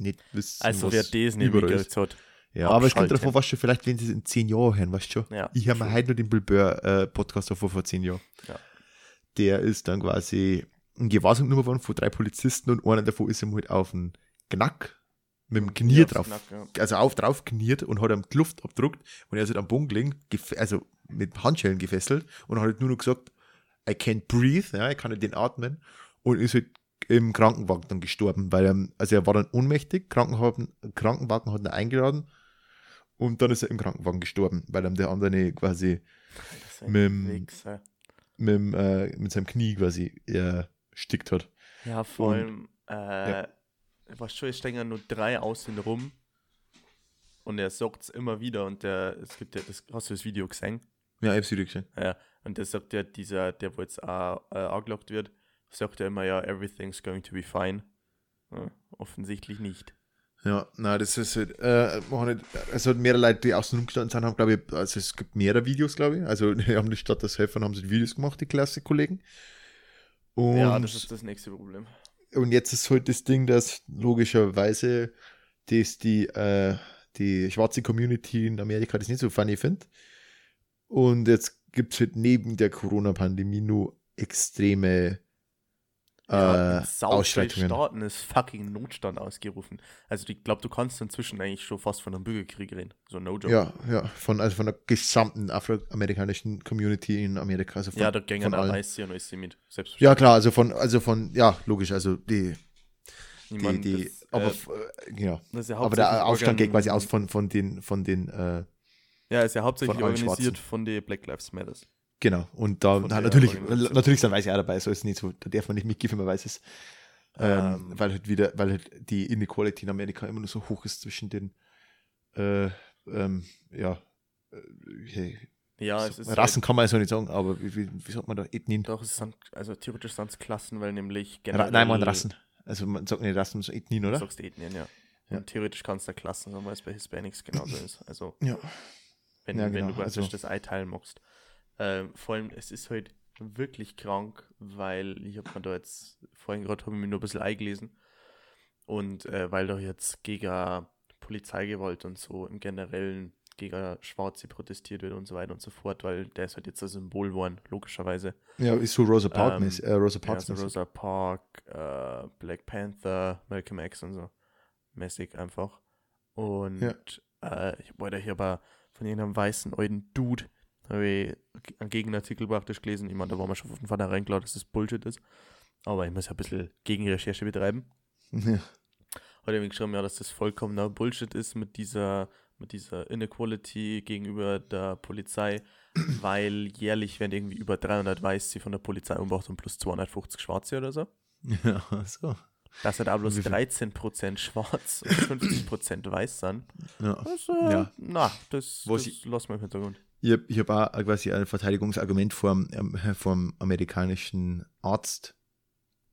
nicht wissen.
Also,
was
wer das nicht hat.
Ja, aber es kommt
abschalten.
davon, was schon, vielleicht, wenn sie es in zehn Jahren hören, weißt du schon.
Ja,
ich habe mir heute nur den Bill Burr äh, Podcast davor vor zehn Jahren.
Ja.
Der ist dann quasi in Gewahrsam genommen worden von drei Polizisten und einer davon ist ihm halt auf den Knack mit dem Knie
Ja,
drauf,
Knack, ja.
also auf drauf kniert und hat ihm die Luft abdruckt und er ist halt am Boden gelegen, also mit Handschellen gefesselt und hat halt nur noch gesagt, I can't breathe, ja, ich kann nicht den atmen und ist halt im Krankenwagen dann gestorben, weil er, also er war dann ohnmächtig, Krankenwagen, Krankenwagen hat ihn eingeladen und dann ist er im Krankenwagen gestorben, weil ihm der andere quasi Mit mit, äh, mit seinem Knie quasi erstickt hat.
Ja, vor allem, äh, was schon, es ja nur drei außen rum. Und er sagt es immer wieder und der, es gibt ja, das, hast du das Video gesehen?
Ja, ich hab's wieder gesehen.
Ja, und der sagt ja, dieser, der wo jetzt auch äh, angelockt wird, sagt ja immer, ja, everything's going to be fine. Ja, offensichtlich nicht.
Ja, nein, das ist halt, äh, hat mehrere Leute, die außen rumgestanden sind, haben, glaube ich, also es gibt mehrere Videos, glaube ich. Also, die haben die Stadt das Helfern, haben sie Videos gemacht, die Klasse-Kollegen. Und,
ja, das ist das nächste Problem.
und jetzt ist halt das Ding, dass logischerweise dass die, äh, die schwarze Community in Amerika das nicht so funny findet. Und jetzt gibt es halt neben der Corona-Pandemie nur extreme
Ja,
äh, Ausschreitungen.
Staaten ist fucking Notstand ausgerufen. Also ich glaube, du kannst inzwischen eigentlich schon fast von einem Bürgerkrieg reden. So no joke.
Ja, ja, von, also von der gesamten afroamerikanischen Community in Amerika. Also von,
ja da gängen auch. Weiße und alles mit.
Ja, klar, also von, also von, ja, logisch, also die,
Ich
die,
mein,
die,
das,
aber,
äh,
f- äh, genau.
das ist ja
Aber der Aufstand geht quasi aus von, von den, von den, äh,
Ja, ist ja hauptsächlich
von
organisiert von den Black Lives Matters.
Genau. Und da,
der
natürlich, natürlich sind Weiße auch dabei, so ist es nicht so, da darf man nicht mitgeben, wenn man weiß es. Ähm,
Ähm.
weil halt wieder, weil halt die Inequality in Amerika immer nur so hoch ist zwischen den, äh, ähm, ja, äh, hey,
Ja,
so, Rassen kann man so nicht sagen, aber wie, wie, wie sagt man da, Ethnien?
Halt, doch, es sind, also theoretisch sind es Klassen, weil nämlich
Ra nein, man Rassen. Also man sagt nicht Rassen, sondern Ethnien,
Du
oder?
sagst Ethnien, ja.
Ja.
Und theoretisch kannst du Klassen sagen, weil es bei Hispanics genauso ist. Also
Ja.
wenn,
Ja,
wenn
genau,
du praktisch
also-
das einteilen magst. Ähm, vor allem, es ist halt wirklich krank, weil ich habe mir da jetzt, vorhin gerade habe ich mich nur ein bisschen eingelesen und äh, weil da jetzt gegen Polizeigewalt und so im Generellen gegen Schwarze protestiert wird und so weiter und so fort, weil der ist halt jetzt ein Symbol geworden, logischerweise.
Ja, ist so Rosa Park
Ähm,
äh, Rosa
Ja,
Parks
so
mäßig.
Rosa Park, äh, Black Panther, Malcolm X und so. Mäßig einfach. Und
Ja.
äh, ich wollte hier aber von irgendeinem weißen alten Dude, habe ich einen Gegenartikel praktisch gelesen. Ich meine, da war mir schon von vornherein klar, dass das Bullshit ist. Aber ich muss ja ein bisschen Gegenrecherche betreiben.
Ja.
Hat mir geschrieben, ja, dass das vollkommener Bullshit ist mit dieser, mit dieser Inequality gegenüber der Polizei, weil jährlich werden irgendwie über 300 Weiße von der Polizei umgebracht und plus 250 Schwarze oder so.
ja, so.
Dass halt auch bloß
Wie viel?
13% schwarz und 50% weiß sind.
Ja.
Äh,
Ja.
Na, das,
Was
das lassen wir im Hintergrund.
Ich habe ich hab auch quasi ein Verteidigungsargument vom, ähm, vom amerikanischen Arzt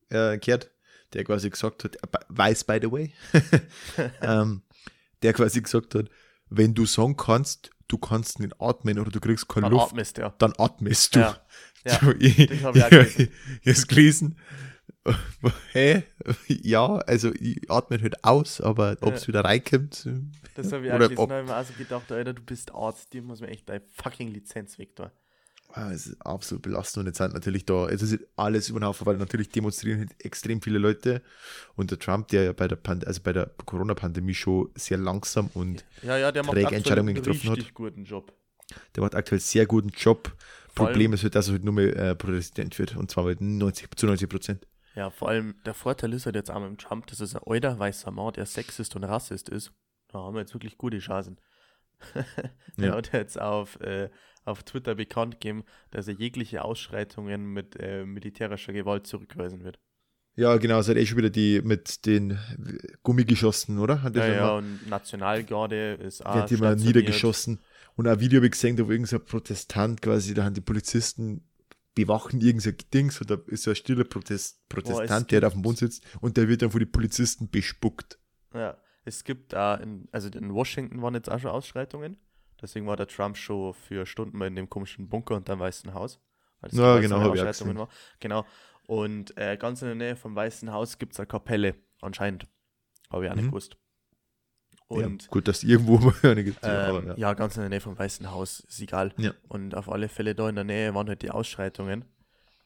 äh, gehört, der quasi gesagt hat, äh, weiß by the way, ähm, der quasi gesagt hat, wenn du sagen kannst, du kannst nicht atmen oder du kriegst keine
Dann
Luft,
atmest ja.
dann atmest du.
Ja. Ja,
So, ich,
das hab ich auch gelesen.
ich hab's gelesen. Hä? Ja, also ich atme halt aus, aber ob es
Ja.
wieder reinkommt,
Das habe ich
Oder
auch gelesen. Da habe ich mir also gedacht, Alter, du bist Arzt, dir muss man echt deine fucking Lizenz weg tun.
Ah, es ist absolut belastend und jetzt sind natürlich da, es ist alles über den Haufen, weil natürlich demonstrieren halt extrem viele Leute und der Trump, der ja bei der, Pand also bei der Corona-Pandemie schon sehr langsam und
Ja, ja, der macht
Träge
aktuell
Entscheidungen
einen
getroffen hat.
richtig guten Job.
der macht aktuell sehr guten Job.
Vor
Problem ist halt, dass er halt nur mehr äh, Präsident wird und zwar mit 90, zu 90 Prozent.
Ja, vor allem der Vorteil ist halt jetzt auch mit Trump, dass es ein alter weißer Mann, der Sexist und Rassist ist. Da haben wir jetzt wirklich gute Chancen. er
Ja.
hat jetzt auf, äh, auf Twitter bekannt gegeben, dass er jegliche Ausschreitungen mit äh, militärischer Gewalt zurückweisen wird.
Ja, genau, es hat eh schon wieder die mit den Gummigeschossen, oder? Hat
Ja,
der
ja,
mal-
und Nationalgarde ist auch
wird immer
stationiert.
niedergeschossen. Und ein Video habe ich gesehen, da wo irgendein Protestant quasi, da haben die Polizisten bewachen irgendein Dings und da ist so ein stiller Protest, Protestant, der da auf dem Boden sitzt und der wird dann von den Polizisten bespuckt.
Ja, es gibt da, in, also in Washington waren jetzt auch schon Ausschreitungen. Deswegen war der Trump schon für Stunden mal in dem komischen Bunker und dem Weißen Haus. Weil das
Ja, genau,
Ausschreitungen war. Genau. Und äh, ganz in der Nähe vom Weißen Haus gibt es eine Kapelle, anscheinend. Habe ich auch nicht
Mhm.
gewusst. Und
ja, gut, dass irgendwo mal eine gibt.
ähm, ja.
ja.
ganz in der Nähe vom Weißen Haus, ist egal.
Ja.
Und auf alle Fälle da in der Nähe waren halt die Ausschreitungen.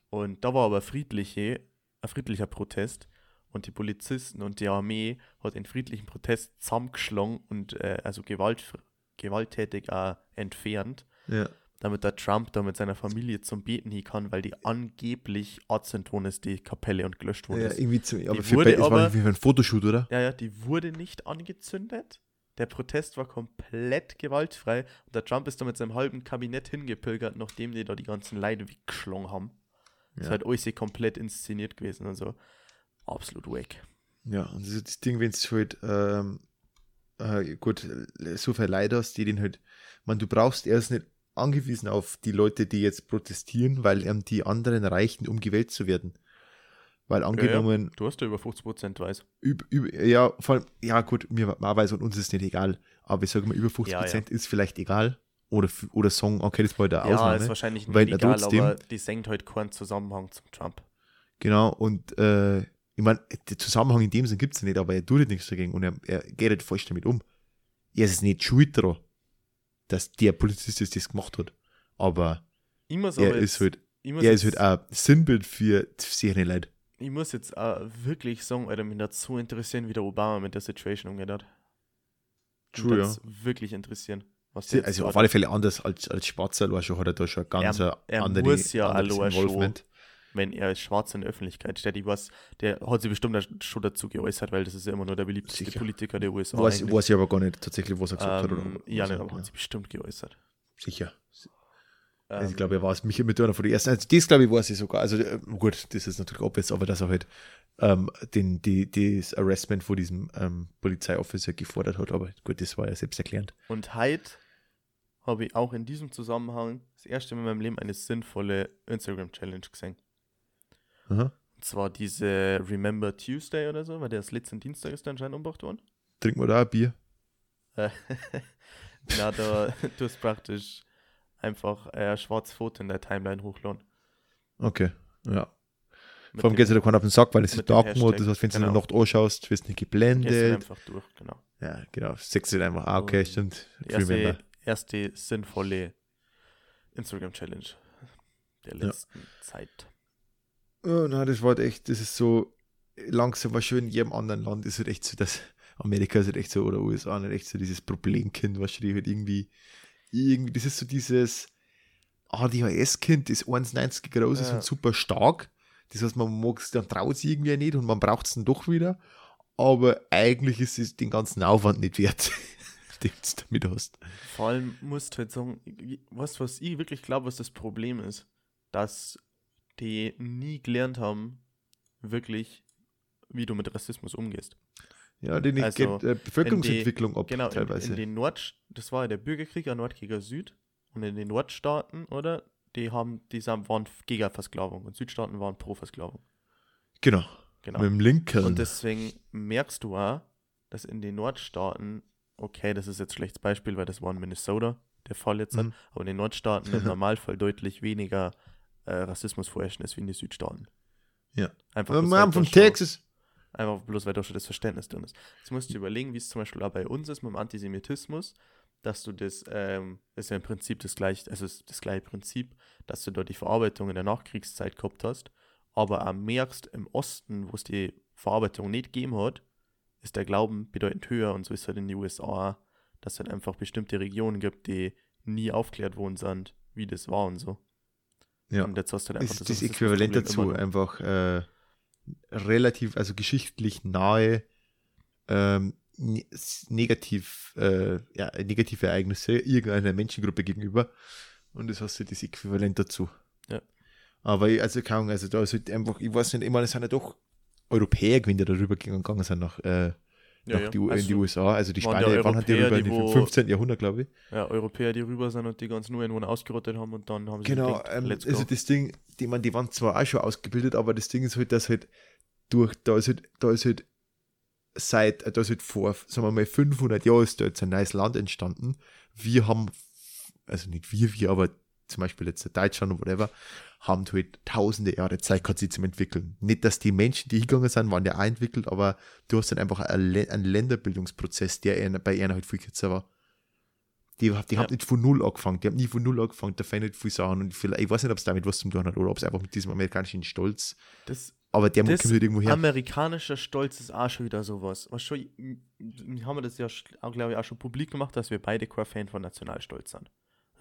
Und da war aber friedliche, ein friedlicher Protest. Und die Polizisten und die Armee hat den friedlichen Protest zusammengeschlagen und äh, also gewalt, gewalttätig auch entfernt,
ja.
Damit der Trump da mit seiner Familie zum Beten hin kann, weil die angeblich worden ist, die Kapelle und gelöscht worden
ja,
ist.
irgendwie zu, aber für,
wurde
war
aber-
irgendwie für ein Fotoshoot, oder?
Ja, ja, die wurde nicht angezündet. Der Protest war komplett gewaltfrei. Und der Trump ist da mit seinem halben Kabinett hingepilgert, nachdem die da die ganzen Leute weggeschlagen haben. Das ist
Ja.
halt alles komplett inszeniert gewesen. Also absolut wack.
Ja, und das ist das Ding, wenn es halt, ähm, äh, gut, so viele Leute hast, die den halt, man, du brauchst erst nicht angewiesen auf die Leute, die jetzt protestieren, weil ähm, die anderen reichen, um gewählt zu werden. Weil angenommen,
Du hast ja über 50% weiß.
Üb, üb, ja, vor allem, ja gut, mir man weiß und uns ist nicht egal, aber ich sage mal, über 50%
Ja, ja.
ist vielleicht egal. Oder, oder sagen, okay, das war der
Ja,
Ausnahme.
ist wahrscheinlich nicht
Weil,
egal,
trotzdem-
aber die senkt halt keinen Zusammenhang zum Trump.
Genau, und äh, ich meine, der Zusammenhang in dem Sinn gibt es nicht, aber er tut halt nichts dagegen und er, er geht halt falsch damit um. Er ist nicht schuld daran, dass der Polizist das, das gemacht hat. Aber er ist
jetzt,
halt,
ich muss
er ist
jetzt,
halt ein Sinnbild für sehr Leute.
ich muss jetzt auch wirklich sagen, Alter, mich hat so interessieren, wie der Obama mit der Situation umgeht hat.
True, ja.
wirklich interessieren.
Sie- Also auf alle Fälle anders als, als Schwarzer, war schon, hat er da schon ganz
Er- er
andere,
muss ja
anderes
allein schon. Wenn er als Schwarz in der Öffentlichkeit steht, ich weiß, der hat sich bestimmt schon dazu geäußert, weil das ist ja immer nur der beliebteste
Sicher.
Politiker der USA.
Weiß,
eigentlich.
weiß ich aber gar nicht tatsächlich, was er gesagt hat.
ähm,
Oder,
ja,
was
nicht,
er-
aber hat sich bestimmt geäußert.
Sicher.
Ähm,
Also ich glaube, er war es mich mit einer von den ersten. Also das glaube ich weiß ich sogar. Also äh, gut, das ist natürlich obvious, aber dass er halt ähm, den, die, das Arrestment von diesem ähm, Polizeiofficer gefordert hat. Aber gut, das war ja selbsterklärend.
Und heute habe ich auch in diesem Zusammenhang das erste Mal in meinem Leben eine sinnvolle Instagram-Challenge gesehen.
Aha.
Und zwar diese Remember Tuesday oder so, weil der das letzten Dienstag ist anscheinend umgebracht worden.
Trinken wir da ein Bier?
Na, da du hast praktisch einfach äh, ein schwarzes Foto in der Timeline hochladen.
Okay, ja.
Mit
Vor allem geht es ja keiner auf den Sack, weil es ist Dark Mode, das heißt, wenn du in
genau.
der Nacht anschaust, wirst du nicht
gehst du
geblendet.
einfach durch, genau.
Ja, genau. Sechst du halt einfach, ah, okay, stimmt.
Erste,
Remember.
erste sinnvolle Instagram-Challenge der
Ja.
letzten Zeit.
Oh, na, das war echt, das ist so langsam war schon in jedem anderen Land ist halt echt so, dass Amerika ist halt echt so oder USA nicht echt so dieses Problemkind, was die halt irgendwie, irgendwie, das ist so dieses ADHS-Kind, das 1,90 groß ist
Ja.
und super stark. Das heißt, man mag es, dann traut es irgendwie nicht und man braucht es dann doch wieder. Aber eigentlich ist es den ganzen Aufwand nicht wert, den du damit hast.
Vor allem musst du halt sagen, was, was ich wirklich glaube, was das Problem ist, dass die nie gelernt haben, wirklich, wie du mit Rassismus umgehst.
Ja, den
Also,
geht äh, Bevölkerungsentwicklung ab,
Genau, in,
teilweise.
in den Nord, das war ja der Bürgerkrieg an Nord gegen Süd und in den Nordstaaten, oder? Die haben, die sind- waren gegen Versklavung und Südstaaten waren pro Versklavung.
genau.
Genau.
Mit dem Lincoln.
Und deswegen merkst du auch, dass in den Nordstaaten, okay, das ist jetzt ein schlechtes Beispiel, weil das war in Minnesota der Fall jetzt, hat,
Mhm.
aber in den Nordstaaten im Normalfall deutlich weniger äh, Rassismus vorherrschen ist wie in den Südstaaten.
Ja.
Einfach,
haben
da
von Texas.
einfach bloß, weil da schon das Verständnis drin ist. Jetzt musst du überlegen, wie es zum Beispiel auch bei uns ist mit dem Antisemitismus, dass du das, ähm, ist ja im Prinzip das gleiche, also es ist das gleiche Prinzip, dass du da die Verarbeitung in der Nachkriegszeit gehabt hast, aber auch merkst, im Osten, wo es die Verarbeitung nicht gegeben hat, ist der Glauben bedeutend höher und so ist halt in den USA, dass es halt einfach bestimmte Regionen gibt, die nie aufklärt worden sind, wie das war und so.
Ja.
Und jetzt hast du halt einfach
ist das
Rassismusproblem
Äquivalent dazu,
immer noch.
einfach äh, relativ, also geschichtlich nahe ähm, ne negativ, äh, ja, negative Ereignisse irgendeiner Menschengruppe gegenüber und das hast du das Äquivalent dazu.
Ja.
Aber ich- also keine Ahnung, also da ist halt einfach, ich weiß nicht, ich meine, es sind ja doch Europäer gewesen, die darüber gegangen sind nach, äh,
Ja,
nach
ja.
die, in
Also,
die USA, also die
waren ja
Spanier waren halt die rüber
die
im
wo-
15. Jahrhundert, glaube ich.
Ja, Europäer, die rüber sind und die ganzen Ureinwohner ausgerottet haben und dann haben sie
Genau,
gedacht,
ähm, also das Ding, die, man, die waren zwar auch schon ausgebildet, aber das Ding ist halt, dass halt durch, da ist halt, da ist halt seit, äh, da ist halt vor, sagen wir mal, 500 Jahren ist da jetzt ein neues Land entstanden. Wir haben, also nicht wir, wir, aber zum Beispiel jetzt Deutschland oder whatever, haben halt tausende Jahre Zeit gehabt, sie zum entwickeln. Nicht, dass die Menschen, die hingegangen sind, waren ja auch entwickelt, aber du hast dann einfach einen, Lä- einen Länderbildungsprozess, der bei ihnen halt viel kürzer war. Die, die
Ja.
haben nicht von Null angefangen, die haben nie von Null angefangen, da fehlen nicht viele Sachen und ich weiß nicht, ob es damit was zu tun hat oder ob es einfach mit diesem amerikanischen Stolz,
Das,
aber der kommt halt irgendwo her.
amerikanischer Stolz ist auch schon wieder sowas. Was schon, m- haben wir das ja, glaube ich, auch schon publik gemacht, dass wir beide kein Fan von Nationalstolz sind.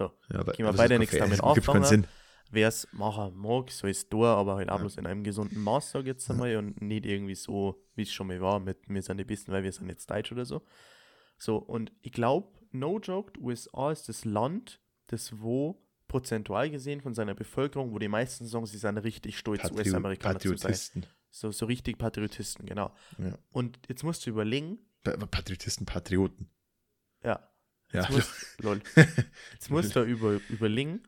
So,
ja, aber,
können wir beide nichts damit anfangen. Wer es machen mag, soll es tun, aber halt auch
Ja.
bloß in einem gesunden Maß, sag ich jetzt
Ja.
einmal, und nicht irgendwie so, wie es schon mal war, mit wir sind die Besten, weil wir sind jetzt Deutsch oder so. So, und ich glaube, no joke, USA ist das Land, das wo prozentual gesehen von seiner Bevölkerung, wo die meisten sagen, sie sind richtig stolz,
Patrio
US-Amerikaner zu sein. So, so richtig Patriotisten, genau.
Ja.
Und jetzt musst du überlegen,
Pa- Patriotisten, Patrioten.
ja,
Ja.
jetzt musst, lol, jetzt musst du über, überlegen,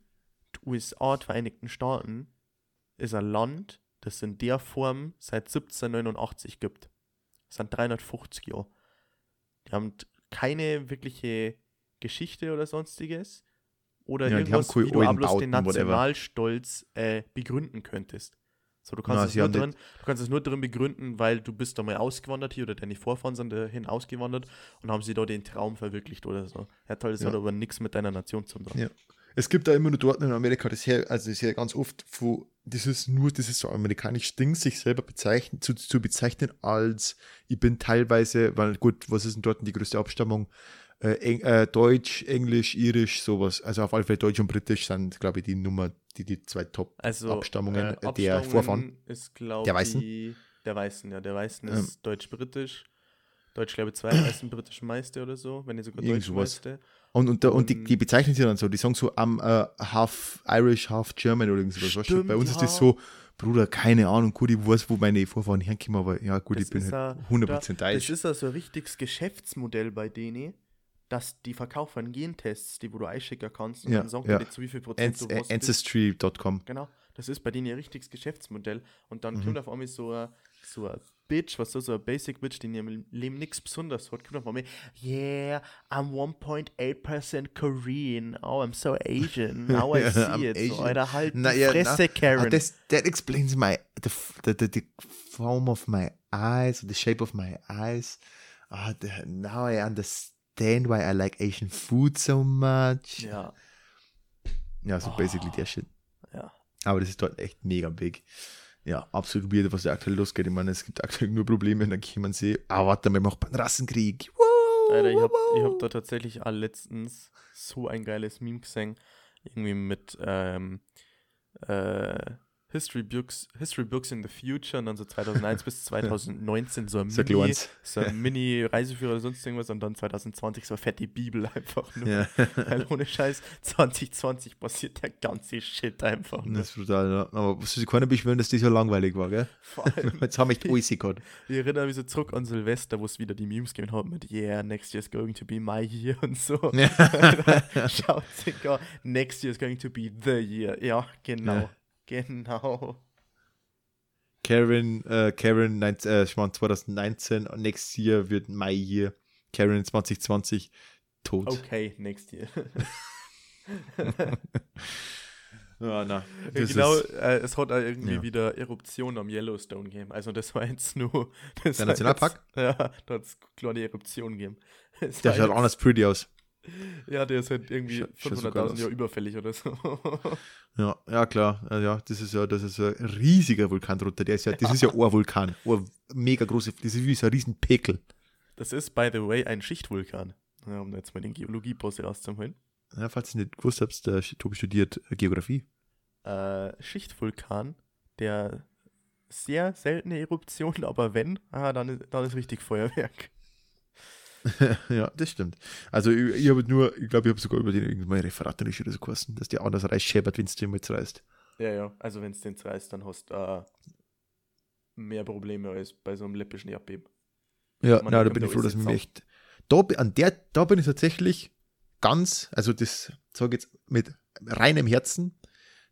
die USA, die Vereinigten Staaten, ist ein Land, das in der Form seit 1789 gibt. Das sind 350 Jahre. Die haben keine wirkliche Geschichte oder sonstiges. Oder
Ja, die haben
irgendwas, wie du bloß den. Nationalstolz äh, begründen könntest. So, du kannst,
Na,
es nur drin, du kannst es nur drin begründen, weil du bist da mal ausgewandert hier oder deine Vorfahren sind dahin ausgewandert und haben sie da den Traum verwirklicht oder so. Ja, toll, das
Ja.
hat aber nichts mit deiner Nation zu tun.
Ja. Es gibt da immer nur dort in Amerika, das her, also das ist ja ganz oft, wo das ist nur dieses so amerikanische Ding, sich selber bezeichnen, zu, zu bezeichnen als, ich bin teilweise, weil gut, was ist denn dort die größte Abstammung? Äh, Eng, äh, Deutsch, Englisch, Irisch, sowas. Also auf alle Fälle Deutsch und Britisch sind, glaube ich, die Nummer, die, die zwei Top.
Also äh,
der Vorfahren.
ist, glaube
Der Weißen?
ich, der Weißen, ja. Der Weißen
Ähm.
ist deutsch-britisch. Deutsch, glaube ich, zweitmeisten britischen Meister oder so, wenn nicht sogar
Irgend
deutsch
sowas.
Meister.
Und, und, da- und die, die bezeichnen sie dann so, die sagen so am äh, half Irish, half German oder irgendwas.
Stimmt,
Bei uns ist das
ja.
so, Bruder, keine Ahnung, gut, ich weiß, wo meine Vorfahren herkommen, aber ja, gut,
Das
ich bin halt
ja-
100%
Das
Deutsch.
ist also ein richtiges Geschäftsmodell bei denen, dass die verkaufen Gentests, die wo du einschicken kannst und
Ja,
dann sagen
ja.
dir, zu wie viel Prozent
An
du.
Ancestry.com.
Genau, das ist bei denen ihr richtiges Geschäftsmodell. Und dann
Mhm.
kommt auf einmal so ein, so ein Bitch, was so, so ein Basic Bitch, die in ihrem Leben nichts Besonderes hat, kommt auf einmal, yeah, I'm 1.8% Korean. Oh, I'm so Asian. Now I see
I'm
it. So,
Asian.
Alter, halt
Na
die
ja,
Fresse,
Ah,
Karen.
this, that explains my the, the, the, the form of my eyes, the shape of my eyes. Ah, the, now I understand understand why I like Asian food so much.
Ja,
Ja, so
Oh.
basically der Shit.
ja.
Aber das ist dort echt mega big. Ja, absolut weird, was da aktuell losgeht. Ich meine, es gibt aktuell nur Probleme kann man sehen, ah, warte wir machen einen Rassenkrieg. Wow,
Alter, ich hab,
wow.
hab da tatsächlich all letztens so ein geiles Meme gesehen. Irgendwie mit ähm, äh, History Books, History Books in the Future und dann so 2001 bis 2019 so ein
So ein
Mini, so ein Mini-Reiseführer oder sonst irgendwas und dann 2020 so fett die Bibel einfach nur.
Ja,
Weil ohne Scheiß, 2020 passiert der ganze Shit einfach nur.
das ist brutal, ja. Aber was ich keiner beschwören, dass das so langweilig war, gell?
Vor allem,
Jetzt haben wir echt alles gehabt.
ich erinnere mich so zurück an Silvester, wo es wieder die Memes gegeben hat mit Yeah, next year's going to be my year und so. Schaut sogar, next year is going to be the year. Ja, genau.
Ja.
Genau.
Karen, äh, Karen, nein, äh, ich meine 2019, next year wird my year. Karen 2020, tot.
Okay, next year.
Ja, na, das
genau, äh, es hat irgendwie
Ja.
wieder Eruption am Yellowstone gegeben. Also das war jetzt nur... Das
Der Nationalpark?
Jetzt, ja, da hat es kleine Eruption gegeben. Es
der schaut anders pretty aus.
Ja, der ist halt irgendwie
Scha- schaut so geil
500.000
aus.
Jahre überfällig oder so.
Ja, ja klar. Ja, ja, das ist ja, das ist ein riesiger Vulkan drunter. Der ist ja, das ist ja ein Vulkan. Ein mega große, das ist wie so ein riesen Pekel.
Das ist, by the way, ein Schichtvulkan. Ja, um jetzt mal den Geologie-Post rauszuholen.
Ja, falls ihr nicht gewusst habt, der Tobi studiert äh, Geografie.
Äh, Schichtvulkan, der sehr seltene Eruption, aber wenn, ah, dann, dann ist richtig Feuerwerk.
ja, das stimmt. Also ich, ich habe nur, ich glaube, ich habe sogar über den irgendwann Referat oder so geheißen, dass der anders reißt, wenn es den jetzt reißt.
Ja, ja. Also wenn es den zerreißt, dann hast du äh, mehr Probleme als bei so einem läppischen Erdbeben.
Ja, na,
da
bin ich froh, dass mich echt. Da, an der, da bin ich tatsächlich ganz, also das sage ich jetzt mit reinem Herzen,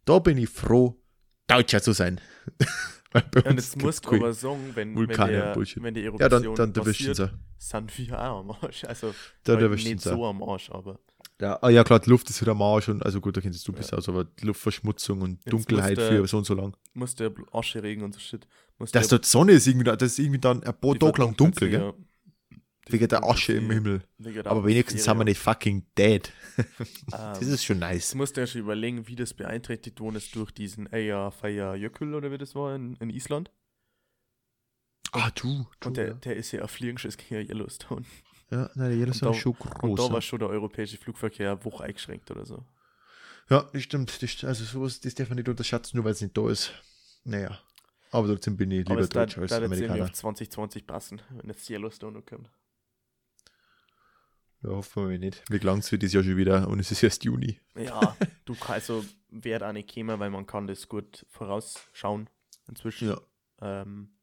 da bin ich froh, Deutscher zu sein.
Und du
keine-
aber sagen, wenn, wenn,
Vulkane und
der,
Bullshit.
wenn die
Ja,
Eruption
dann, dann erwischen
passiert,
sie.
sind wir auch am Arsch. Also
Dann
halt nicht
sie.
so am Arsch, aber
Ja, ah, ja, klar, die Luft ist wieder am Arsch und also gut, da kennst du besser aus, aber die Luftverschmutzung und
Jetzt
Dunkelheit
muss der-
für so und so lang.
muss der Asche regen und so shit. Muss
Dass
der,
dort Sonne ist irgendwie, da- das ist irgendwie dann ein paar Tage lang dunkel, gell?
ja.
Wegen der Asche im Himmel. Aber wenigstens sind wir nicht fucking dead.
Ähm,
Das ist schon nice.
musst du ja schon überlegen, wie das beeinträchtigt worden ist durch diesen Eyjafjallajökull oder wie das war in, in Island.
Ah, du.
Und
du,
der, der ist ja ein Fliegenschiss gegen Yellowstone.
ja. ja, nein, der Yellowstone
Und
ist schon
Und
groß.
da
ja.
war schon der europäische Flugverkehr Woche eingeschränkt oder so.
Ja, das stimmt. Das, also sowas, das darf man nicht unterschätzen, nur weil es nicht da ist. Naja. Aber trotzdem bin ich
Aber
lieber
da,
Deutsch als
da
Amerikaner.
auf 2020 passen, wenn jetzt Yellowstone kommt.
Ja, hoffen wir nicht. Gelangt es für dieses Jahr schon wieder und es ist erst Juni.
Ja, du kannst also wird auch nicht kommen, weil man kann das gut vorausschauen inzwischen.
Ja.
Ähm,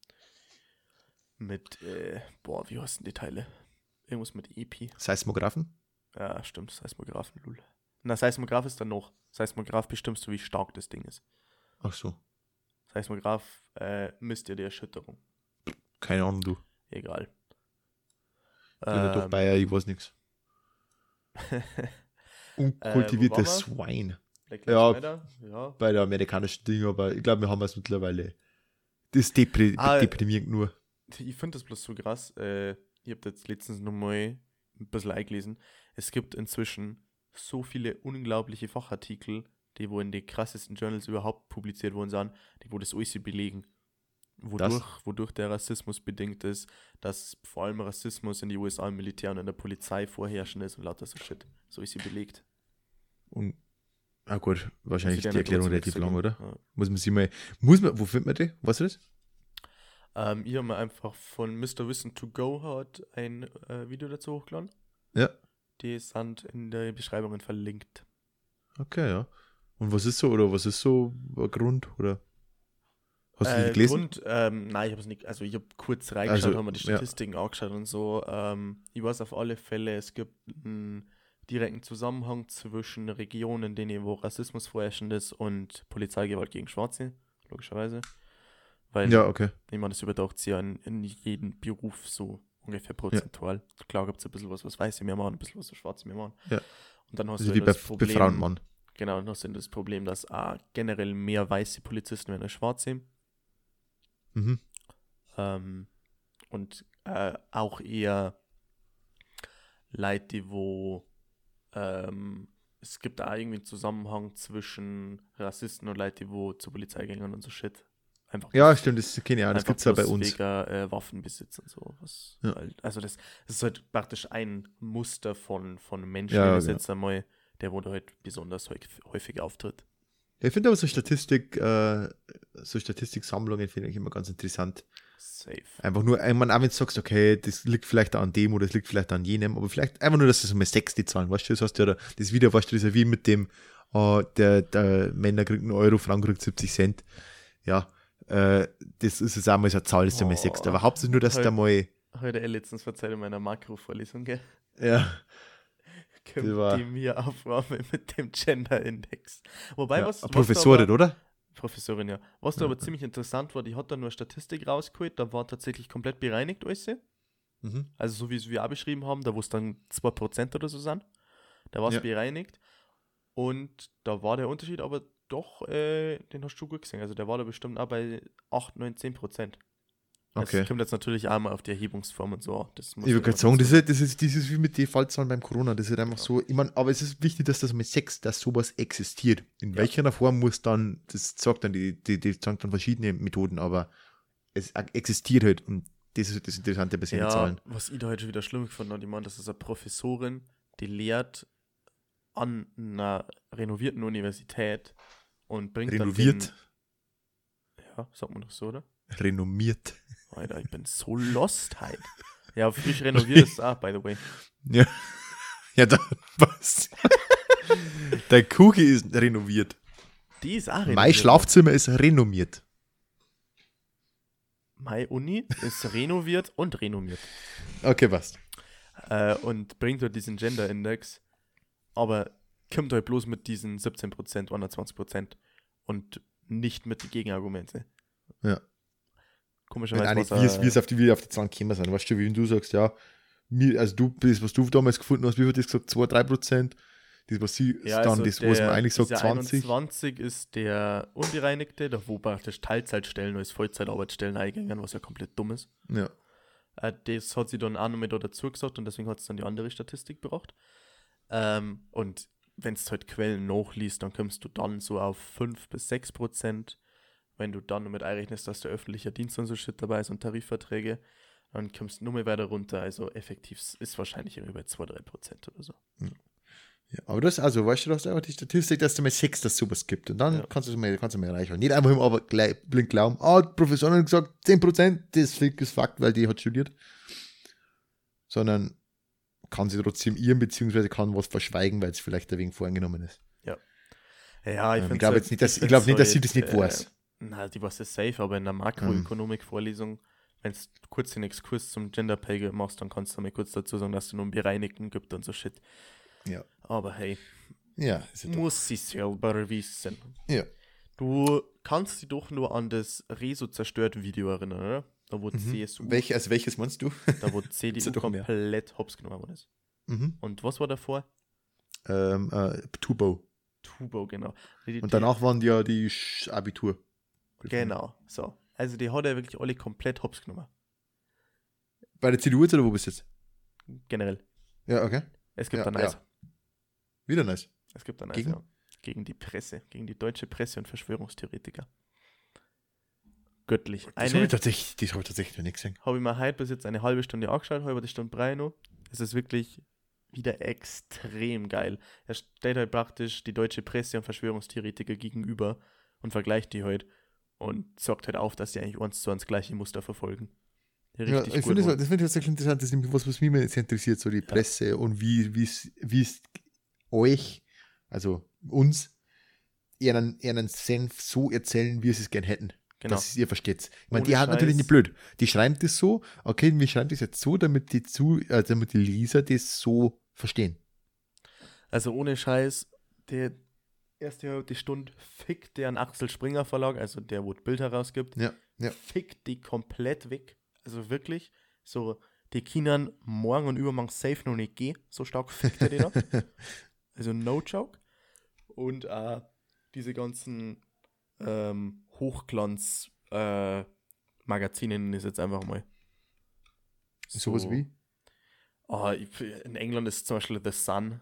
mit, äh, boah, wie heißen die Teile? Irgendwas mit EP.
Seismographen?
Ja, stimmt, Seismographen, lul. Na, Seismograph ist dann noch. Seismograph bestimmst du, wie stark das Ding ist.
Ach so.
Seismograph äh, misst ja die Erschütterung.
Keine Ahnung, du.
Egal.
Ja doch
Ähm,
Bayer, ich weiß nichts.
Äh,
Unkultiviertes Schwein.
Black
Ja.
Ja.
Bei der amerikanischen Ding, aber ich glaube, wir haben es mittlerweile. Das ist depri
Ah,
deprimierend nur.
Ich finde das bloß so krass. Äh, ich habe jetzt letztens nochmal ein bisschen eingelesen. Es gibt inzwischen so viele unglaubliche Fachartikel, die wo in den krassesten Journals überhaupt publiziert worden sind, die wo das alles belegen. Wodurch, wodurch der Rassismus bedingt ist, dass vor allem Rassismus in die USA im Militär und in der Polizei vorherrschend ist und lauter so Shit. So ist sie belegt.
Und, ah gut, wahrscheinlich ist die Erklärung relativ lang, oder?
sagen.
Muss man sie mal. Muss man, wo findet man die? Was ist das?
Ja. Ähm, ich habe mir einfach von Mr. Wissen to Go hat ein äh, Video dazu hochgeladen.
Ja.
Die sind in der Beschreibung verlinkt.
Okay, ja. Und was ist so, oder was ist so ein Grund, oder? Hast du die
Äh,
gelesen?
Grund, ähm, nein, ich habe es nicht, also ich habe kurz reingeschaut,
Also,
habe mir die
ja.
Statistiken angeschaut und so. Ähm, ich weiß auf alle Fälle, es gibt einen direkten Zusammenhang zwischen Regionen, in denen wo Rassismus vorherrschend ist und Polizeigewalt gegen Schwarze, logischerweise. Weil,
Ja, okay.
ich meine, das übertaucht sich ja in, in jeden Beruf so ungefähr prozentual. Klar gibt es ein bisschen was, was Weiße mehr machen, ein bisschen was, was Schwarze mehr machen.
Ja.
Und dann hast
Also
du
wie
ja
bei,
das
bei
Problem,
Frauen, Mann.
Genau, noch sind das Problem, dass ah, generell mehr weiße Polizisten werden als schwarze.
Mhm.
Ähm, und äh, auch eher Leute, die wo ähm, es gibt da irgendwie einen Zusammenhang zwischen Rassisten und Leute, die wo zur Polizei gehen und so Shit. Einfach
Ja, stimmt, das kenne ich auch, das gibt es ja bei
bloß
uns.
Wegen, äh, Waffenbesitz und so. Was
Ja.
halt, also das, das ist halt praktisch ein Muster von, von Menschen,
Ja,
das
ja.
jetzt einmal, der wo da halt besonders häufig auftritt.
Ich finde aber so Statistik, äh, so Statistiksammlungen finde ich immer ganz interessant.
Safe.
Einfach nur, meine, auch wenn du sagst, okay, das liegt vielleicht an dem oder das liegt vielleicht an jenem, aber vielleicht einfach nur, dass das mal sechs die Zahlen, weißt du, das du ja da, das Video, weißt du, das ist ja wie mit dem, äh, der, der Männer kriegt einen Euro, Frauen kriegt 70 Cent. Ja, äh, das ist jetzt auch mal so eine Zahl, das ist ja mal sechs. Aber hauptsächlich nur, dass
Halt.
da mal,
Heute letztens verzeiht in meiner Makro-Vorlesung, gell?
ja,
Kommt die mir Aufnahme mit dem Gender-Index. Wobei,
ja
was, was
Professorin,
aber,
oder?
Professorin, ja. Was da aber ziemlich interessant war, die hat da nur Statistik rausgeholt, da war tatsächlich komplett bereinigt alles.
Mhm.
Also so wie es wir auch beschrieben haben, da wo es dann 2% oder so sind. Da war es
Ja.
bereinigt. Und da war der Unterschied aber doch, äh, den hast du gut gesehen. Also der war da bestimmt auch bei 8, 9, 10 Prozent.
Okay.
Das kommt jetzt natürlich auch mal auf die Erhebungsform und so. Das muss
Ich würde gerade sagen, das ist, das, ist, das ist wie mit den Fallzahlen beim Corona. Das ist einfach so, ich meine, aber es ist wichtig, dass das mit Sex, dass sowas existiert. In
Ja.
welcher Form muss dann, das sagt dann die, die, die sagen dann verschiedene Methoden, aber es existiert halt und das ist das Interessante bei seinen
Ja,
Zahlen.
was ich da heute schon wieder schlimm gefunden habe, ich meine, das ist eine Professorin, die lehrt an einer renovierten Universität und bringt
Renoviert,
dann den, Ja, sagt man doch so, oder?
renommiert.
Alter, ich bin so lost halt. Ja, frisch renoviert ist auch, by the way.
Ja, ja dann was? Der Kugi ist renoviert.
Die ist auch renoviert.
Mein Schlafzimmer ist renommiert.
Meine Uni ist renoviert und renommiert.
Okay, was?
Äh, und bringt halt diesen Gender-Index, aber kommt halt bloß mit diesen 17%, 21% und nicht mit den Gegenargumenten.
Ja.
Komischerweise
Auch nicht, wie es,
äh,
wie es auf die, wie auf die Zahlen gekommen sind. Weißt du, wie wenn du sagst, ja, also du bist, was du damals gefunden hast, wie viel das gesagt, 2, 3 Prozent? Das, was sie
Ja,
dann,
also
das, was man eigentlich sagt,
dieser
20.
21 ist der Unbereinigte, da wo praktisch Teilzeitstellen als Vollzeitarbeitsstellen eingängen, was ja komplett dumm ist.
Ja.
Äh, das hat sie dann auch noch mit da dazu gesagt und deswegen hat es dann die andere Statistik gebracht. Ähm, und wenn du halt Quellen nachliest, dann kommst du dann so auf 5 bis 6 Prozent. Wenn du dann noch mit einrechnest, dass der öffentliche Dienst und so Shit dabei ist und Tarifverträge, dann kommst du nur mehr weiter runter. Also effektiv ist wahrscheinlich irgendwie bei 2-3 Prozent oder so.
ja. Aber das, also, weißt du, du hast einfach die Statistik, dass du mal Sex, dass sowas gibt. Und dann
Ja.
kannst du mal, kannst du mal erreichen. Nicht einfach immer aber gleich blind glauben, ah, die Professorin hat gesagt, 10 Prozent, das ist Fakt, weil die hat studiert. Sondern kann sie trotzdem irren, beziehungsweise kann was verschweigen, weil es vielleicht deswegen voreingenommen ist.
Ja,
Ähm,
find's
ich glaube
halt-
jetzt nicht, dass- ich glaube nicht, dass sie das nicht weiß.
Na, die weiß es safe, aber in der Makroökonomik-Vorlesung, wenn du kurz den Exkurs zum Gender Pay Gap machst, dann kannst du mal kurz dazu sagen, dass es nur einen Bereinigten gibt und so Shit.
Ja.
Aber hey,
Ja,
muss sie selber wissen.
Ja.
Du kannst dich doch nur an das Reso zerstört Video erinnern, oder? Da wo
Mhm.
CSU,
Welche, also welches meinst du?
da wo CDU
mehr.
komplett hops genommen worden ist.
mhm.
Und was war davor?
ähm, äh, Tubo.
Tubo, genau. Die,
Und danach waren ja die Sch Abitur.
Genau, so. Also die hat er wirklich alle komplett hops genommen.
Bei der CDU jetzt oder wo bist du jetzt?
Generell.
Ja, okay.
Es gibt
Ja,
dann eins.
Wieder nice.
Es gibt dann
Gegen?
also gegen die Presse, gegen die deutsche Presse und Verschwörungstheoretiker. Göttlich.
Das habe
Eine
ich tatsächlich, das hab ich tatsächlich noch nicht gesehen.
habe ich mir heute bis jetzt eine halbe Stunde angeschaut, halbe die Stunde brei noch. Es ist wirklich wieder extrem geil. Er stellt halt praktisch die deutsche Presse und Verschwörungstheoretiker gegenüber und vergleicht die halt und sagt halt auf, dass die eigentlich eins zu eins gleiche Muster verfolgen. Richtig
Ja, ich finde das, das finde ich tatsächlich interessant. Das ist nämlich was, was mich immer sehr interessiert, so die Presse und wie wie es wie es euch, also uns, ihren, ihren Senf so erzählen, wie sie es gern hätten.
genau.
Dass ihr versteht. Ich meine,
Ohne
die hat natürlich nicht blöd. Die schreiben das so, okay, wir schreiben das jetzt so, damit die, zu, äh, damit die Leser das so verstehen.
Also ohne Scheiß, der erste halbe Stunde fickt der an Axel Springer Verlag, also der, wo das Bild herausgibt,
Ja, ja.
fickt die komplett weg. Also wirklich, so, die Kindern morgen und übermorgen safe noch nicht gehen. So stark fickt er die da. Also no joke. Und äh, diese ganzen ähm, Hochglanz äh, Magazine ist jetzt einfach mal.
Sowas wie?
Oh, in England ist zum Beispiel The Sun,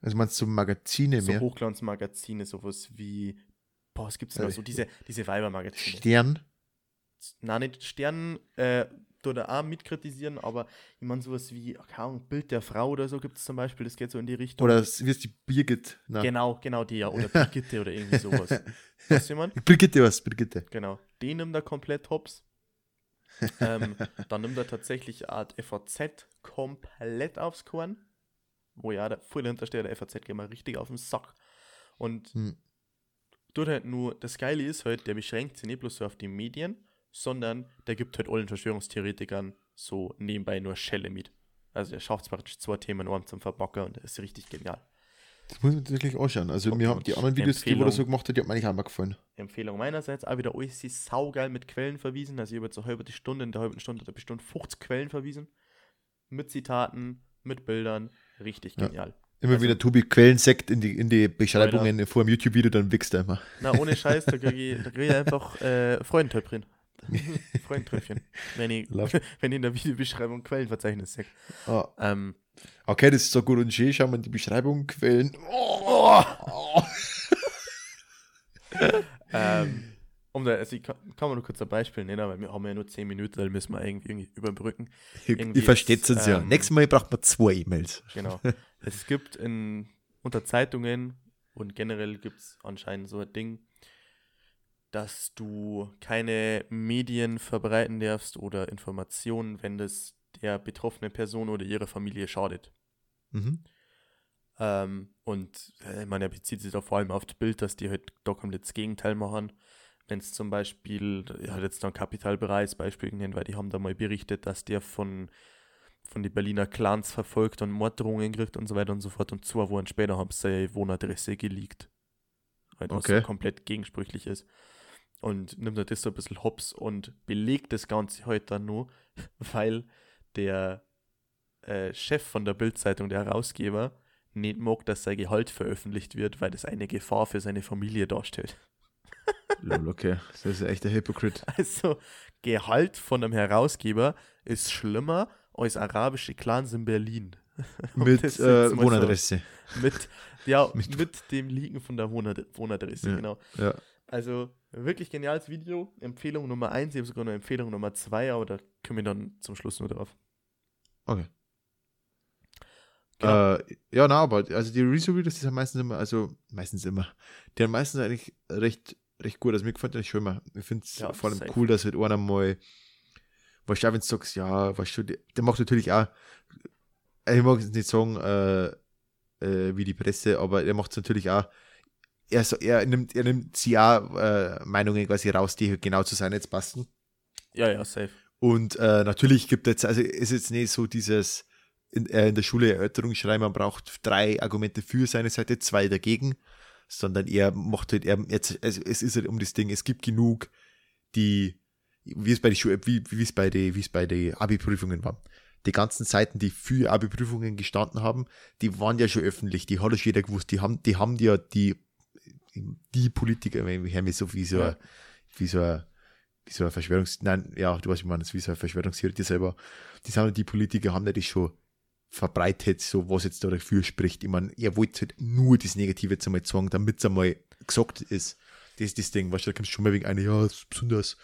Also meinst du Magazine
so
mehr?
Hochglanzmagazine, sowas wie, boah, es gibt noch
Äh,
so diese, diese Weibermagazine.
Stern?
Nein, nicht Sternen, äh, oder auch mitkritisieren, aber ich meine sowas wie, keine Ahnung, Bild der Frau oder so gibt es zum Beispiel, das geht so in die Richtung.
Oder wie ist die Birgit? Na.
Genau, genau die ja, oder Brigitte oder irgendwie sowas. Weißt du, jemand?
Brigitte was, Brigitte.
Genau. Den nimmt er komplett hops. ähm, dann nimmt er tatsächlich Art FAZ komplett aufs Korn. Wo ja, der voll hintersteht, der FAZ geht mal richtig auf den Sack. Und
Hm.
tut halt nur, das Geile ist halt, der beschränkt sich nicht bloß so auf die Medien, sondern der gibt halt allen Verschwörungstheoretikern so nebenbei nur Schelle mit. Also er schafft praktisch zwei Themen einem zum Verbacker und das ist richtig genial.
Das muss man wirklich anschauen. Also mir haben die anderen Videos, die wo er
Empfehlung.
so gemacht hat, die hat mir eigentlich auch mal gefallen.
Empfehlung meinerseits, auch wieder alles ist saugeil mit Quellen verwiesen. Also ich habe jetzt eine halbe Stunde, in der halben Stunde hat er bestimmt 50 Quellen verwiesen. Mit Zitaten, mit Bildern. Richtig
Ja.
genial.
Immer
Also-
wieder Tobi Quellensekt in die, in die Beschreibungen vor dem YouTube-Video, dann wächst er immer.
Na, ohne Scheiß, da kriege ich, krieg ich einfach äh, Freudentöpfchen. Freundentröpfchen. Wenn ich, wenn ich in der Videobeschreibung Quellenverzeichnis sehe.
Ah,
Ähm,
okay, das ist so gut und schön. Schauen wir in die Beschreibung, Quellen. Oh, oh.
ähm, um da, also ich kann, kann man nur kurz ein Beispiel nennen, weil wir haben ja nur 10 Minuten, da müssen wir irgendwie, irgendwie überbrücken. Irgendwie
Ihr versteht
ist,
uns ja.
ähm,
Nächstes Mal braucht man zwei E-Mails.
Genau. es gibt in, unter Zeitungen und generell gibt es anscheinend so ein Ding, dass du keine Medien verbreiten darfst oder Informationen, wenn das der betroffenen Person oder ihrer Familie schadet.
Mhm.
Ähm, und äh, ich er bezieht sich da vor allem auf das Bild, dass die halt da komplett das Gegenteil machen. Wenn es zum Beispiel, er hat jetzt dann Capital Bra als Beispiel genannt, weil die haben da mal berichtet, dass der von, von den Berliner Clans verfolgt und Morddrohungen kriegt und so weiter und so fort. Und zwei Wochen später haben sie seine Wohnadresse geleakt. Halt, was
Okay.
komplett gegensprüchlich ist. Und nimmt er das so ein bisschen hops und belegt das Ganze heute dann nur, weil der äh, Chef von der Bildzeitung, der Herausgeber, nicht mag, dass sein Gehalt veröffentlicht wird, weil das eine Gefahr für seine Familie darstellt.
Lol, okay. Das ist echt ein Hypocrite.
Also, Gehalt von einem Herausgeber ist schlimmer als arabische Clans in Berlin.
Mit äh,
mal so-
Wohnadresse.
Mit, ja,
Mit-
mit, dem Liegen von der Wohnad Wohnadresse,
Ja.
genau.
Ja.
Also, wirklich geniales Video. Empfehlung Nummer 1, ich habe sogar noch Empfehlung Nummer 2, aber da kommen wir dann zum Schluss nur drauf.
Okay.
Genau.
Äh, ja, na, aber also die Rezo-Videos, die sind meistens immer, also meistens immer, die haben meistens eigentlich recht, recht gut. Also mir gefällt das schon immer. Ich finde es
Ja,
vor allem
safe.
cool, dass halt einer mal, weißt du, wenn du sagst, ja, weißt du, der, der macht natürlich auch, ich mag jetzt nicht sagen, äh, äh, wie die Presse, aber er macht es natürlich auch, er, so, er nimmt, er nimmt sie auch äh, Meinungen quasi raus, die halt genau zu sein jetzt passen.
Ja, ja, safe.
Und äh, natürlich gibt es, also ist jetzt nicht so dieses in, äh, in der Schule Erörterung schreiben, man braucht drei Argumente für seine Seite, zwei dagegen, sondern er macht halt, er, jetzt, also es ist halt um das Ding, es gibt genug, die, wie es bei den Schule, wie, wie es bei den, wie es bei den Abi-Prüfungen war. Die ganzen Seiten, die für Abi-Prüfungen gestanden haben, die waren ja schon öffentlich, die hat ja schon jeder gewusst, die haben, die haben ja die, die Politiker, wenn wir haben so wie so,
Ja.
ein- wie so ein wie so eine Verschwörungs... Nein, ja, du weißt, wie man das wie so eine Verschwörungstheorie selber. Die, sagen, die Politiker haben ja das schon verbreitet, so was jetzt da dafür spricht. Ich meine, ihr wollt halt nur das Negative jetzt einmal sagen, damit es einmal gesagt ist. Das ist das Ding, weißt du, da kommst du schon mal wegen einer, ja, besonders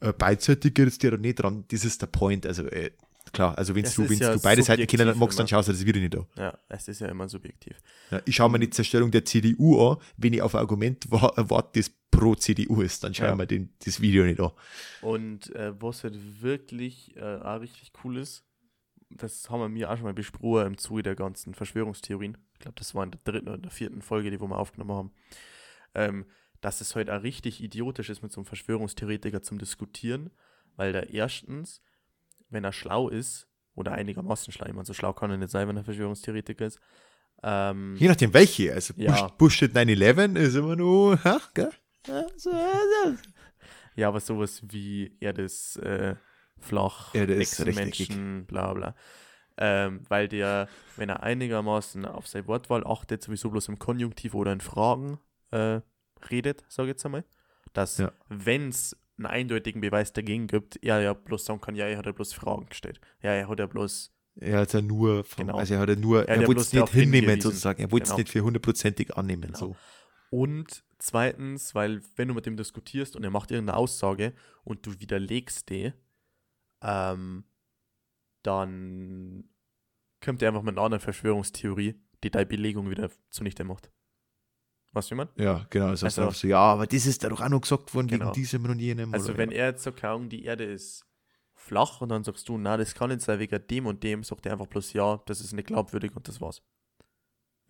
äh, beidseitig geht jetzt dir nicht dran. Das ist der Point. Also, äh, klar, also wenn du,
ja
du beide Seiten kennen magst, dann schaust du das wieder nicht an.
Ja, es ist ja immer subjektiv.
Ja, ich schaue mir die Zerstörung der CDU an, wenn ich auf ein Argument wa- warte, das pro CDU ist, dann schaue
Ja.
ich mir den, das Video nicht an.
Und äh, was halt wirklich äh, richtig cool ist, das haben wir mir auch schon mal besprochen im Zuge der ganzen Verschwörungstheorien. Ich glaube, das war in der dritten oder der vierten Folge, die wir mal aufgenommen haben. Ähm, dass es heute auch richtig idiotisch ist, mit so einem Verschwörungstheoretiker zum Diskutieren, weil der erstens, wenn er schlau ist, oder einigermaßen schlau, ich meine, so schlau kann er nicht sein, wenn er Verschwörungstheoretiker ist, ähm,
Je nachdem welche. Also
Ja.
Bush, Bullshit 9-11 ist immer nur, ha, gell? Ja,
aber sowas wie, ja, das äh, flach,
Ja,
Echsenmenschen, bla bla. Ähm, weil der, wenn er einigermaßen auf sein Wortwahl achtet, sowieso bloß im Konjunktiv oder in Fragen äh, redet, sage ich jetzt einmal, dass,
Ja.
wenn es einen eindeutigen Beweis dagegen gibt, er ja bloß sagen kann, ja, er hat ja bloß Fragen gestellt. Ja, er hat ja bloß
Er hat ja nur, vom,
Genau.
also er hat ja nur, er
ja
wollte es nicht hinnehmen
hingewiesen.
sozusagen. Er wollte es
Genau.
nicht für hundertprozentig annehmen.
Genau.
So.
Und zweitens, weil wenn du mit dem diskutierst und er macht irgendeine Aussage und du widerlegst die, ähm, dann kommt er einfach mit einer anderen Verschwörungstheorie, die deine Belegung wieder zunichte macht. Weißt du, wie man?
Ja, genau. Also,
Also-
so, ja, aber das ist da doch auch noch gesagt worden
Genau.
wegen diesem und jenem.
Also wenn
ja.
er jetzt sagt, Ahnung, die Erde ist flach und dann sagst du, na, das kann nicht sein wegen dem und dem, sagt er einfach bloß, ja, das ist nicht glaubwürdig und das war's.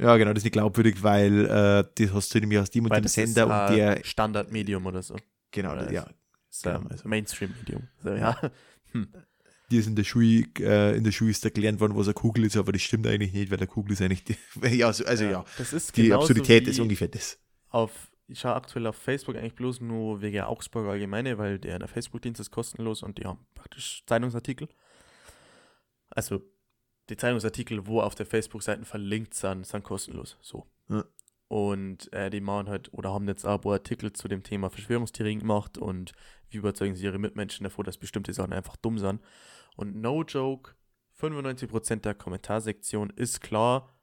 Ja, genau, das ist nicht glaubwürdig, weil äh, das hast du nämlich aus dem und dem Sender
ist
und der.
Standardmedium oder so.
Genau,
oder
ja.
Das ist ein
Genau, also-
Mainstream-Medium. So, ja.
Die ist in der Schule, äh, in der Schule ist da gelernt worden, was eine Kugel ist, aber das stimmt eigentlich nicht, weil eine Kugel ist eigentlich die, ja, so, also ja,
Das ist
die Absurdität ist ungefähr das.
auf, ich schaue aktuell auf Facebook eigentlich bloß nur wegen Augsburg Allgemeine, weil der, der Facebook-Dienst ist kostenlos und die haben praktisch Zeitungsartikel. Also die Zeitungsartikel, wo auf der Facebook-Seite verlinkt sind, sind kostenlos. So.
Ja.
Und äh, die machen halt, oder haben jetzt auch ein paar Artikel zu dem Thema Verschwörungstheorien gemacht und wie überzeugen sie ihre Mitmenschen davor, dass bestimmte Sachen einfach dumm sind. Und no joke, 95% der Kommentarsektion ist klar,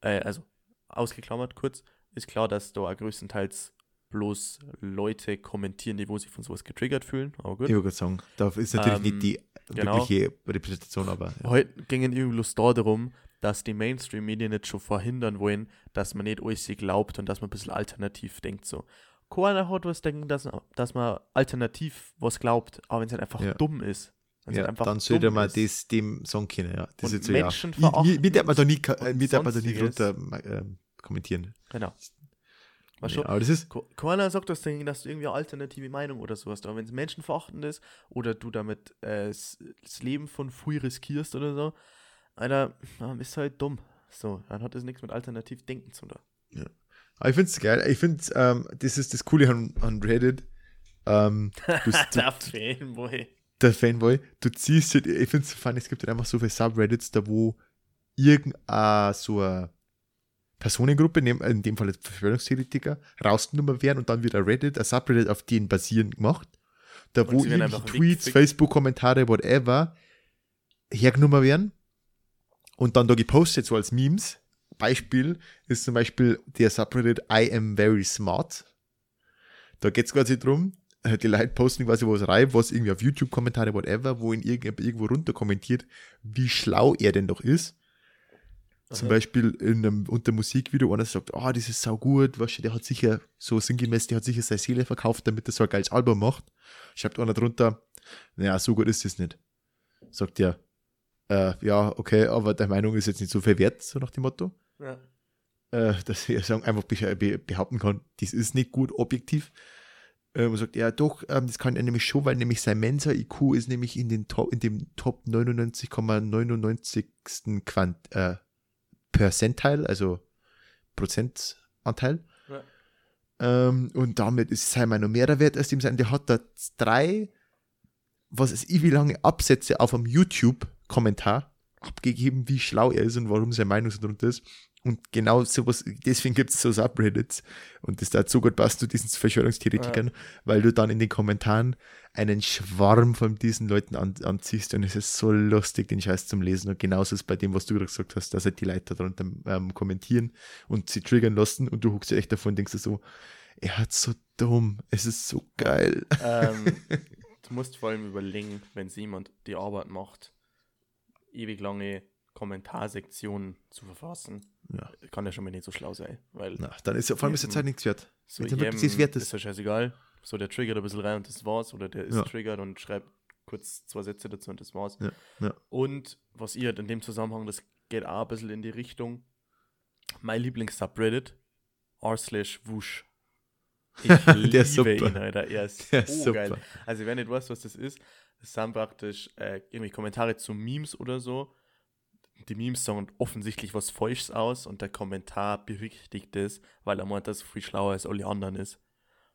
äh, also ausgeklammert kurz, ist klar, dass da größtenteils bloß Leute kommentieren, die wo sich von sowas getriggert fühlen. Aber gut.
Ich würde sagen, da ist natürlich
Ähm,
nicht die
genau.
wirkliche Repräsentation, aber ja.
Heute ging irgendwie bloß da darum, dass die Mainstream-Medien jetzt schon verhindern wollen, dass man nicht alles glaubt und dass man ein bisschen alternativ denkt. So. Keiner hat was denken, dass, dass man alternativ was glaubt, aber wenn es halt einfach
Ja.
dumm ist.
ja,
halt einfach
dann sollte man
ist.
das dem sagen können, ja. Das
Und
ist so, ja.
Menschen
Ich- Mir mir darf man da nie, äh, mir darf man da nie drunter ähm, kommentieren.
Genau.
Nee,
du,
aber das ist,
Ke- Keiner sagt das Ding, dass du irgendwie eine alternative Meinung oder sowas hast. Aber wenn es menschenverachtend ist oder du damit äh, das Leben von früh riskierst oder so, Alter, du halt dumm. So, dann hat das nichts mit alternativ denken zu tun.
Aber ich finde es geil. Ich finde, ähm, das ist das Coole an, an Reddit. Ähm, du,
Der Fanboy.
der Fanboy, du ziehst halt, ich finde es so funny, es gibt halt einfach so viele Subreddits, da wo irgendeine so eine Personengruppe, in dem Fall Verschwörungstheoretiker, rausgenommen werden und dann wieder Reddit, ein Subreddit auf denen basierend gemacht. Da
Und
wo irgendwelche
einfach
Tweets. Facebook-Kommentare, whatever, hergenommen werden und dann da gepostet, so als Memes. Beispiel ist zum Beispiel der Subreddit I am very smart. Da geht es quasi drum, äh, die Leute posten quasi was rein, was irgendwie auf YouTube-Kommentare, whatever, wo ihn irgend, irgendwo runter kommentiert, wie schlau er denn doch ist. Zum
Aha.
Beispiel in einem, unter Musikvideo, einer sagt, ah, das ist sau gut, weißt du, der hat sicher, so sinngemäß, der hat sicher seine Seele verkauft, damit er so ein geiles Album macht. Schreibt einer drunter, naja, so gut ist es nicht. Sagt er, äh, ja, okay, aber deine Meinung ist jetzt nicht so viel wert, so nach dem Motto
Ja.
äh, dass er sagen, einfach be be behaupten kann, das ist nicht gut objektiv. Ähm, und sagt, ja doch, ähm, das kann er nämlich schon, weil nämlich sein Mensa-IQ ist nämlich in, den Top, in dem Top 99,99. Quant äh, Percentile, also Prozentanteil.
Ja.
Ähm, und damit ist sein Meinung mehr wert als dem sein. Der hat da drei, was ist ich, wie lange Absätze auf einem YouTube-Kommentar abgegeben, wie schlau er ist und warum seine Meinung so drunter ist. Und genau sowas, deswegen gibt es so Subreddits. Und das da so gut passt zu diesen Verschwörungstheoretikern, weil du dann in den Kommentaren einen Schwarm von diesen Leuten an, anziehst und es ist so lustig, den Scheiß zum Lesen. Und genauso ist bei dem, was du gerade gesagt hast, dass halt die Leute darunter ähm, kommentieren und sie triggern lassen und du huckst dir echt davon und denkst dir so, er hat so dumm, es ist so geil.
ähm, du musst vor allem überlegen, wenn jemand die Arbeit macht, ewig lange Kommentarsektionen zu verfassen,
Ja.
kann der schon mal nicht so schlau sein. Weil
Na, dann ist ja, vor allem ist die Zeit nichts wert.
so
ja wirklich
jedem
das wert ist.
ist ja scheißegal. So, der triggert ein bisschen rein und das war's. Oder der ist
Ja.
triggert und schreibt kurz zwei Sätze dazu und das war's.
Ja, ja.
Und was ihr halt in dem Zusammenhang, das geht auch ein bisschen in die Richtung. Mein Lieblings-Subreddit, r slash wusch. Ich liebe
Der ist super.
ihn, Alter. Er ist
Der
so
ist super.
geil. Also, wenn ihr nicht weißt, was das ist, das sind praktisch äh, irgendwie Kommentare zu Memes oder so. Die Memes sagen offensichtlich was Falsches aus und der Kommentar berichtigt es, weil er meint, dass er viel schlauer als alle anderen ist.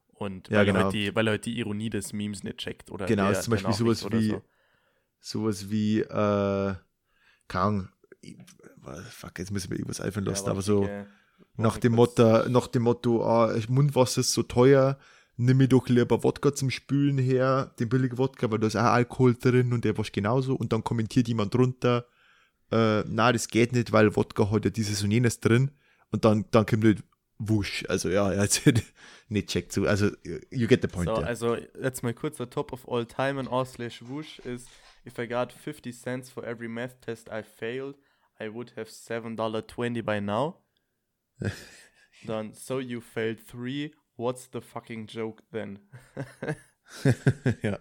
Und
Ja,
weil,
genau.
er halt die, weil er halt die Ironie des Memes nicht checkt. Oder
Genau,
der,
ist zum Beispiel sowas wie,
oder
sowas wie, äh, ich- fuck, jetzt müssen wir irgendwas einfallen lassen, aber so
warte,
nach dem. Motto, nach dem Motto, ah, Mundwasser ist so teuer, nimm mir doch lieber Wodka zum Spülen her, den billigen Wodka, weil da ist auch Alkohol drin und der war genauso und dann kommentiert jemand drunter, äh, na, das geht nicht, weil Wodka hat ja dieses und jenes drin und dann, dann kommt halt wusch. Also ja, also nicht checkt zu. Also you get the point.
So,
ja.
also jetzt mal kurz der Top of all time and r slash whoosh is if I got 50 cents for every math test I failed, I would have $7.20 by now. Dann, so you failed three, what's the fucking joke then?
ja,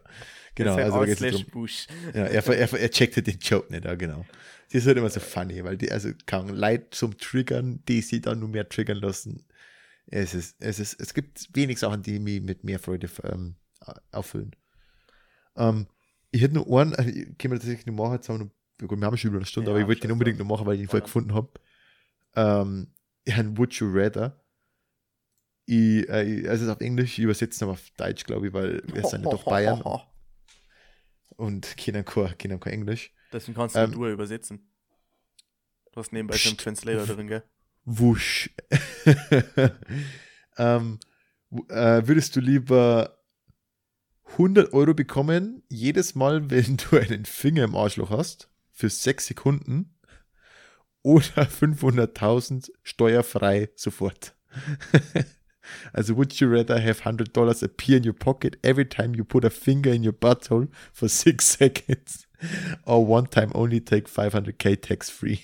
genau.
Ist
Also da geht's drum.
whoosh.
Ja, er, er, er checkte den Joke nicht, ja, genau. Die ist halt immer so funny, weil die, also kann Leute zum Triggern, die sie dann nur mehr triggern lassen. Es ist, es ist, es gibt wenig Sachen, die mich mit mehr Freude ähm, auffüllen. Ähm, ich hätte nur einen, also ich kann mir tatsächlich noch machen, jetzt haben wir, noch, wir haben schon über eine Stunde,
Ja,
aber ich wollte den unbedingt noch machen, weil ich ihn vorher gefunden habe. Ähm, ein Would You Rather. Ich, äh, ich- also es ist auf Englisch, es aber auf Deutsch, glaube ich, weil wir sind ja doch Bayern und kennen kein, kein Englisch.
Deswegen kannst du
Ähm,
nur übersetzen. Du hast nebenbei schon einen. Translator drin, gell?
Wusch. ähm, äh, würdest du lieber 100 Euro bekommen, jedes Mal, wenn du einen Finger im Arschloch hast, für 6 Sekunden, oder 500.000 steuerfrei sofort? also, would you rather have 100 dollars appear in your pocket every time you put a finger in your butthole for 6 seconds, or one time only take 500k tax free?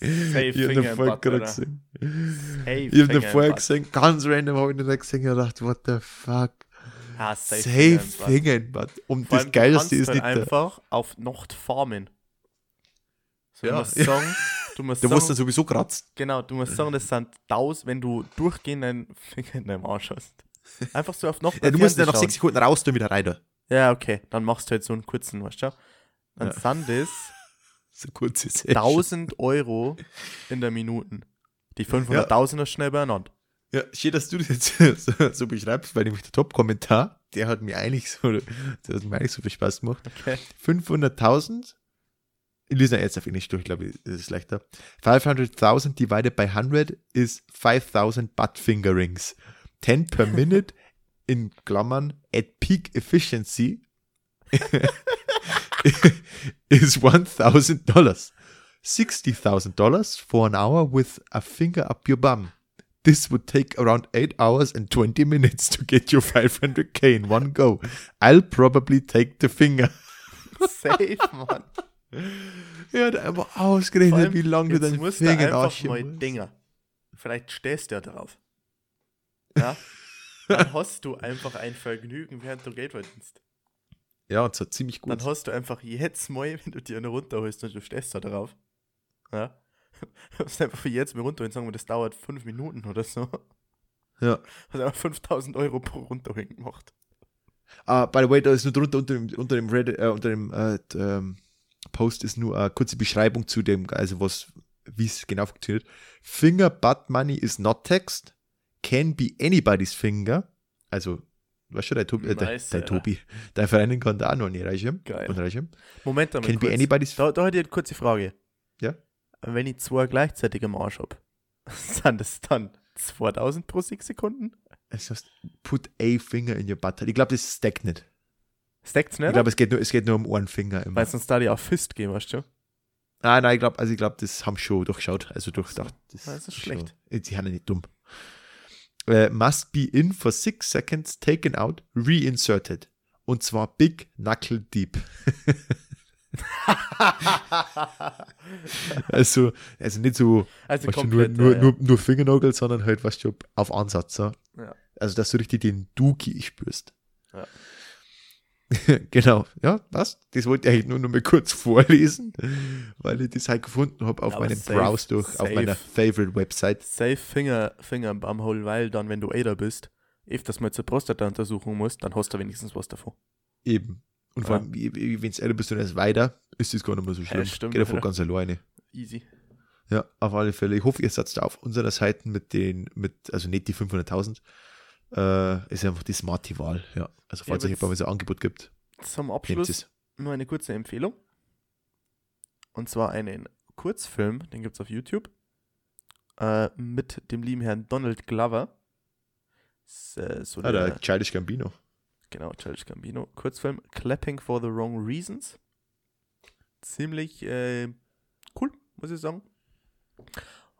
Safe
Ich hab
Finger
den
im
vorher gerade gesehen. Ich hab den
Finger im
vorher gesehen, ganz random habe ich den gesehen und gedacht, what the fuck.
Ah, safe,
Safe
Finger
in Butt. Und
Vor
das Geilste ist
halt
nicht
einfach auf Nacht farmen. So,
Ja,
du musst
ja.
sagen, du musst
dann sowieso kratzen.
genau, du musst sagen, das sind 1000, wenn du durchgehend einen Finger in deinem Arsch hast. Einfach so auf Nacht.
Ja, du musst dann nach
Fernsehen
sechs Sekunden raus, dann wieder rein.
Ja, okay, dann machst du halt so einen kurzen, weißt du? Dann
Ja.
sind das
So kurz ist es.
1000 Euro in der Minute. Die 500.000 ist schnell beieinander.
Ja, schön, dass du das jetzt so, so beschreibst, weil nämlich der Top-Kommentar, der hat mir eigentlich so, der hat mir eigentlich so viel Spaß gemacht.
Okay.
500.000, ihn jetzt auf Englisch durch, glaube ich, ist leichter. 500.000 divided by 100 is 5,000 butt fingerings. 10 per minute in Klammern at peak efficiency is $1,000. $60,000 for an hour with a finger up your bum. This would take around 8 hours and 20 minutes to get your 500k in one go. I'll probably take the finger.
Safe, Mann.
Er hat einfach
Vor
ausgerechnet,
allem,
wie lange du deinen
musst
Finger
einfach
anschieben
mal
musst.
Dinger. Vielleicht stehst du ja drauf. Ja? Dann hast du einfach ein Vergnügen, während du Geld verdienst.
Ja, und zwar ziemlich gut.
Dann hast du einfach jetzt mal, wenn du dir eine runterholst und du stehst da drauf. Ja? Hast einfach für jetzt mal runterholen, sagen wir, das dauert fünf Minuten oder so.
Ja.
Hast einfach 5000 Euro pro runterholen gemacht.
Ah, by the way, da ist nur drunter unter dem, unter dem, Reddit, äh, unter dem äh, ähm, Post ist nur eine kurze Beschreibung zu dem, also was, wie es genau funktioniert. Finger butt money is not text, can be anybody's finger. Also, weißt du, dein Tobi, äh, dein
ja.
Tobi, dein Freundin kann da auch noch eine reichen.
Geil.
Und reichen.
Moment einmal
Can be
kurz.
anybody's
Da, da hätte ich eine kurze Frage.
Ja?
Wenn ich zwei gleichzeitig im Arsch habe, sind das dann 2000 pro 6 Sekunden?
Es heißt, put a finger in your butt. Ich glaube, das stackt nicht.
Stackt's nicht?
Ich glaube, es geht nur, es geht nur um einen Finger immer.
Weil sonst da die auch Fist gehen, weißt du?
Nein, nein, ich glaube, also ich glaube, das haben schon durchschaut. Also durchdacht. Das,
Ah, das ist
schon-
schlecht.
Sie sind ja nicht dumm. Äh, must be in for six seconds, taken out, reinserted. Und zwar big knuckle deep. also, also nicht so
Also
du, nur,
komplett.
nur,
ja,
nur, nur Fingernagel, sondern halt, weißt du, auf Ansatz. So.
Ja.
Also, dass du richtig den Dookie spürst.
Ja.
genau, ja, was? Das wollte ich eigentlich nur noch mal kurz vorlesen, weil ich das halt gefunden habe auf
Aber
meinem
safe,
Browse durch, auf
safe.
meiner Favorite-Website.
Safe Finger, Finger im Bumhole, weil dann, wenn du Ada bist, öfters mal zur Prostata-Untersuchung musst, dann hast du wenigstens was davon.
Eben. Und vor
Ja.
allem, wenn es älter bist und erst weiter, ist das gar nicht mehr so schlimm.
stimmt,
Geht davon
ja.
ganz alleine.
Easy.
Ja, auf alle Fälle. Ich hoffe, ihr seid da auf unserer Seite mit den, mit, also nicht die 500.000, äh, ist einfach die smarte Wahl. Ja, also falls
Ja,
es so ein Angebot gibt,
Zum Abschluss nur eine kurze Empfehlung. Und zwar einen Kurzfilm, den gibt es auf YouTube, äh, mit dem lieben Herrn Donald Glover. Ist, äh, so
Ah,
der,
der Childish Gambino.
genau, Childish Gambino. Kurzfilm, Clapping for the Wrong Reasons. ziemlich äh, cool, muss ich sagen.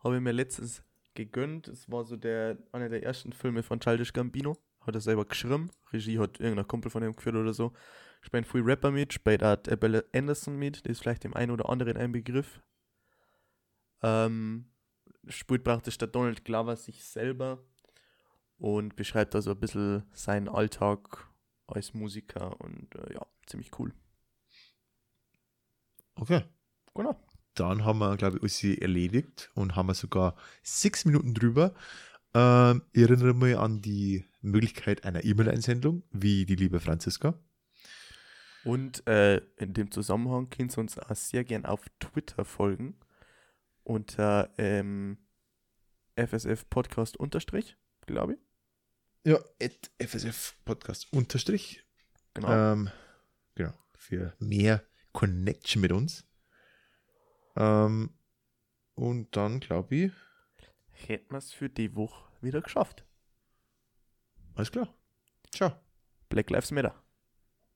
Habe ich mir letztens gegönnt. Es war so der einer der ersten Filme von Childish Gambino. Hat er selber geschrieben. Regie hat irgendein Kumpel von ihm geführt oder so. Spielt viel Rapper mit, spielt auch Bella Anderson mit, das ist vielleicht dem einen oder anderen ein Begriff. Ähm, spielt praktisch der Donald Glover sich selber und beschreibt also ein bisschen seinen Alltag als Musiker und äh, ja, ziemlich cool.
Okay.
Genau.
Dann haben wir, glaube ich, alles erledigt und haben wir sogar sechs Minuten drüber. Ähm, ich erinnere mich an die Möglichkeit einer E-Mail-Einsendung, wie die liebe Franziska.
Und äh, in dem Zusammenhang könnt ihr uns auch sehr gern auf Twitter folgen unter ähm, FSF Podcast unterstrich, glaube ich.
Ja, at FSF Podcast unterstrich.
Genau.
Ähm, genau, für mehr Connection mit uns. Ähm, und dann, glaube ich,
Hätten wir es für die Woche wieder geschafft.
alles klar. Ciao.
Black Lives Matter.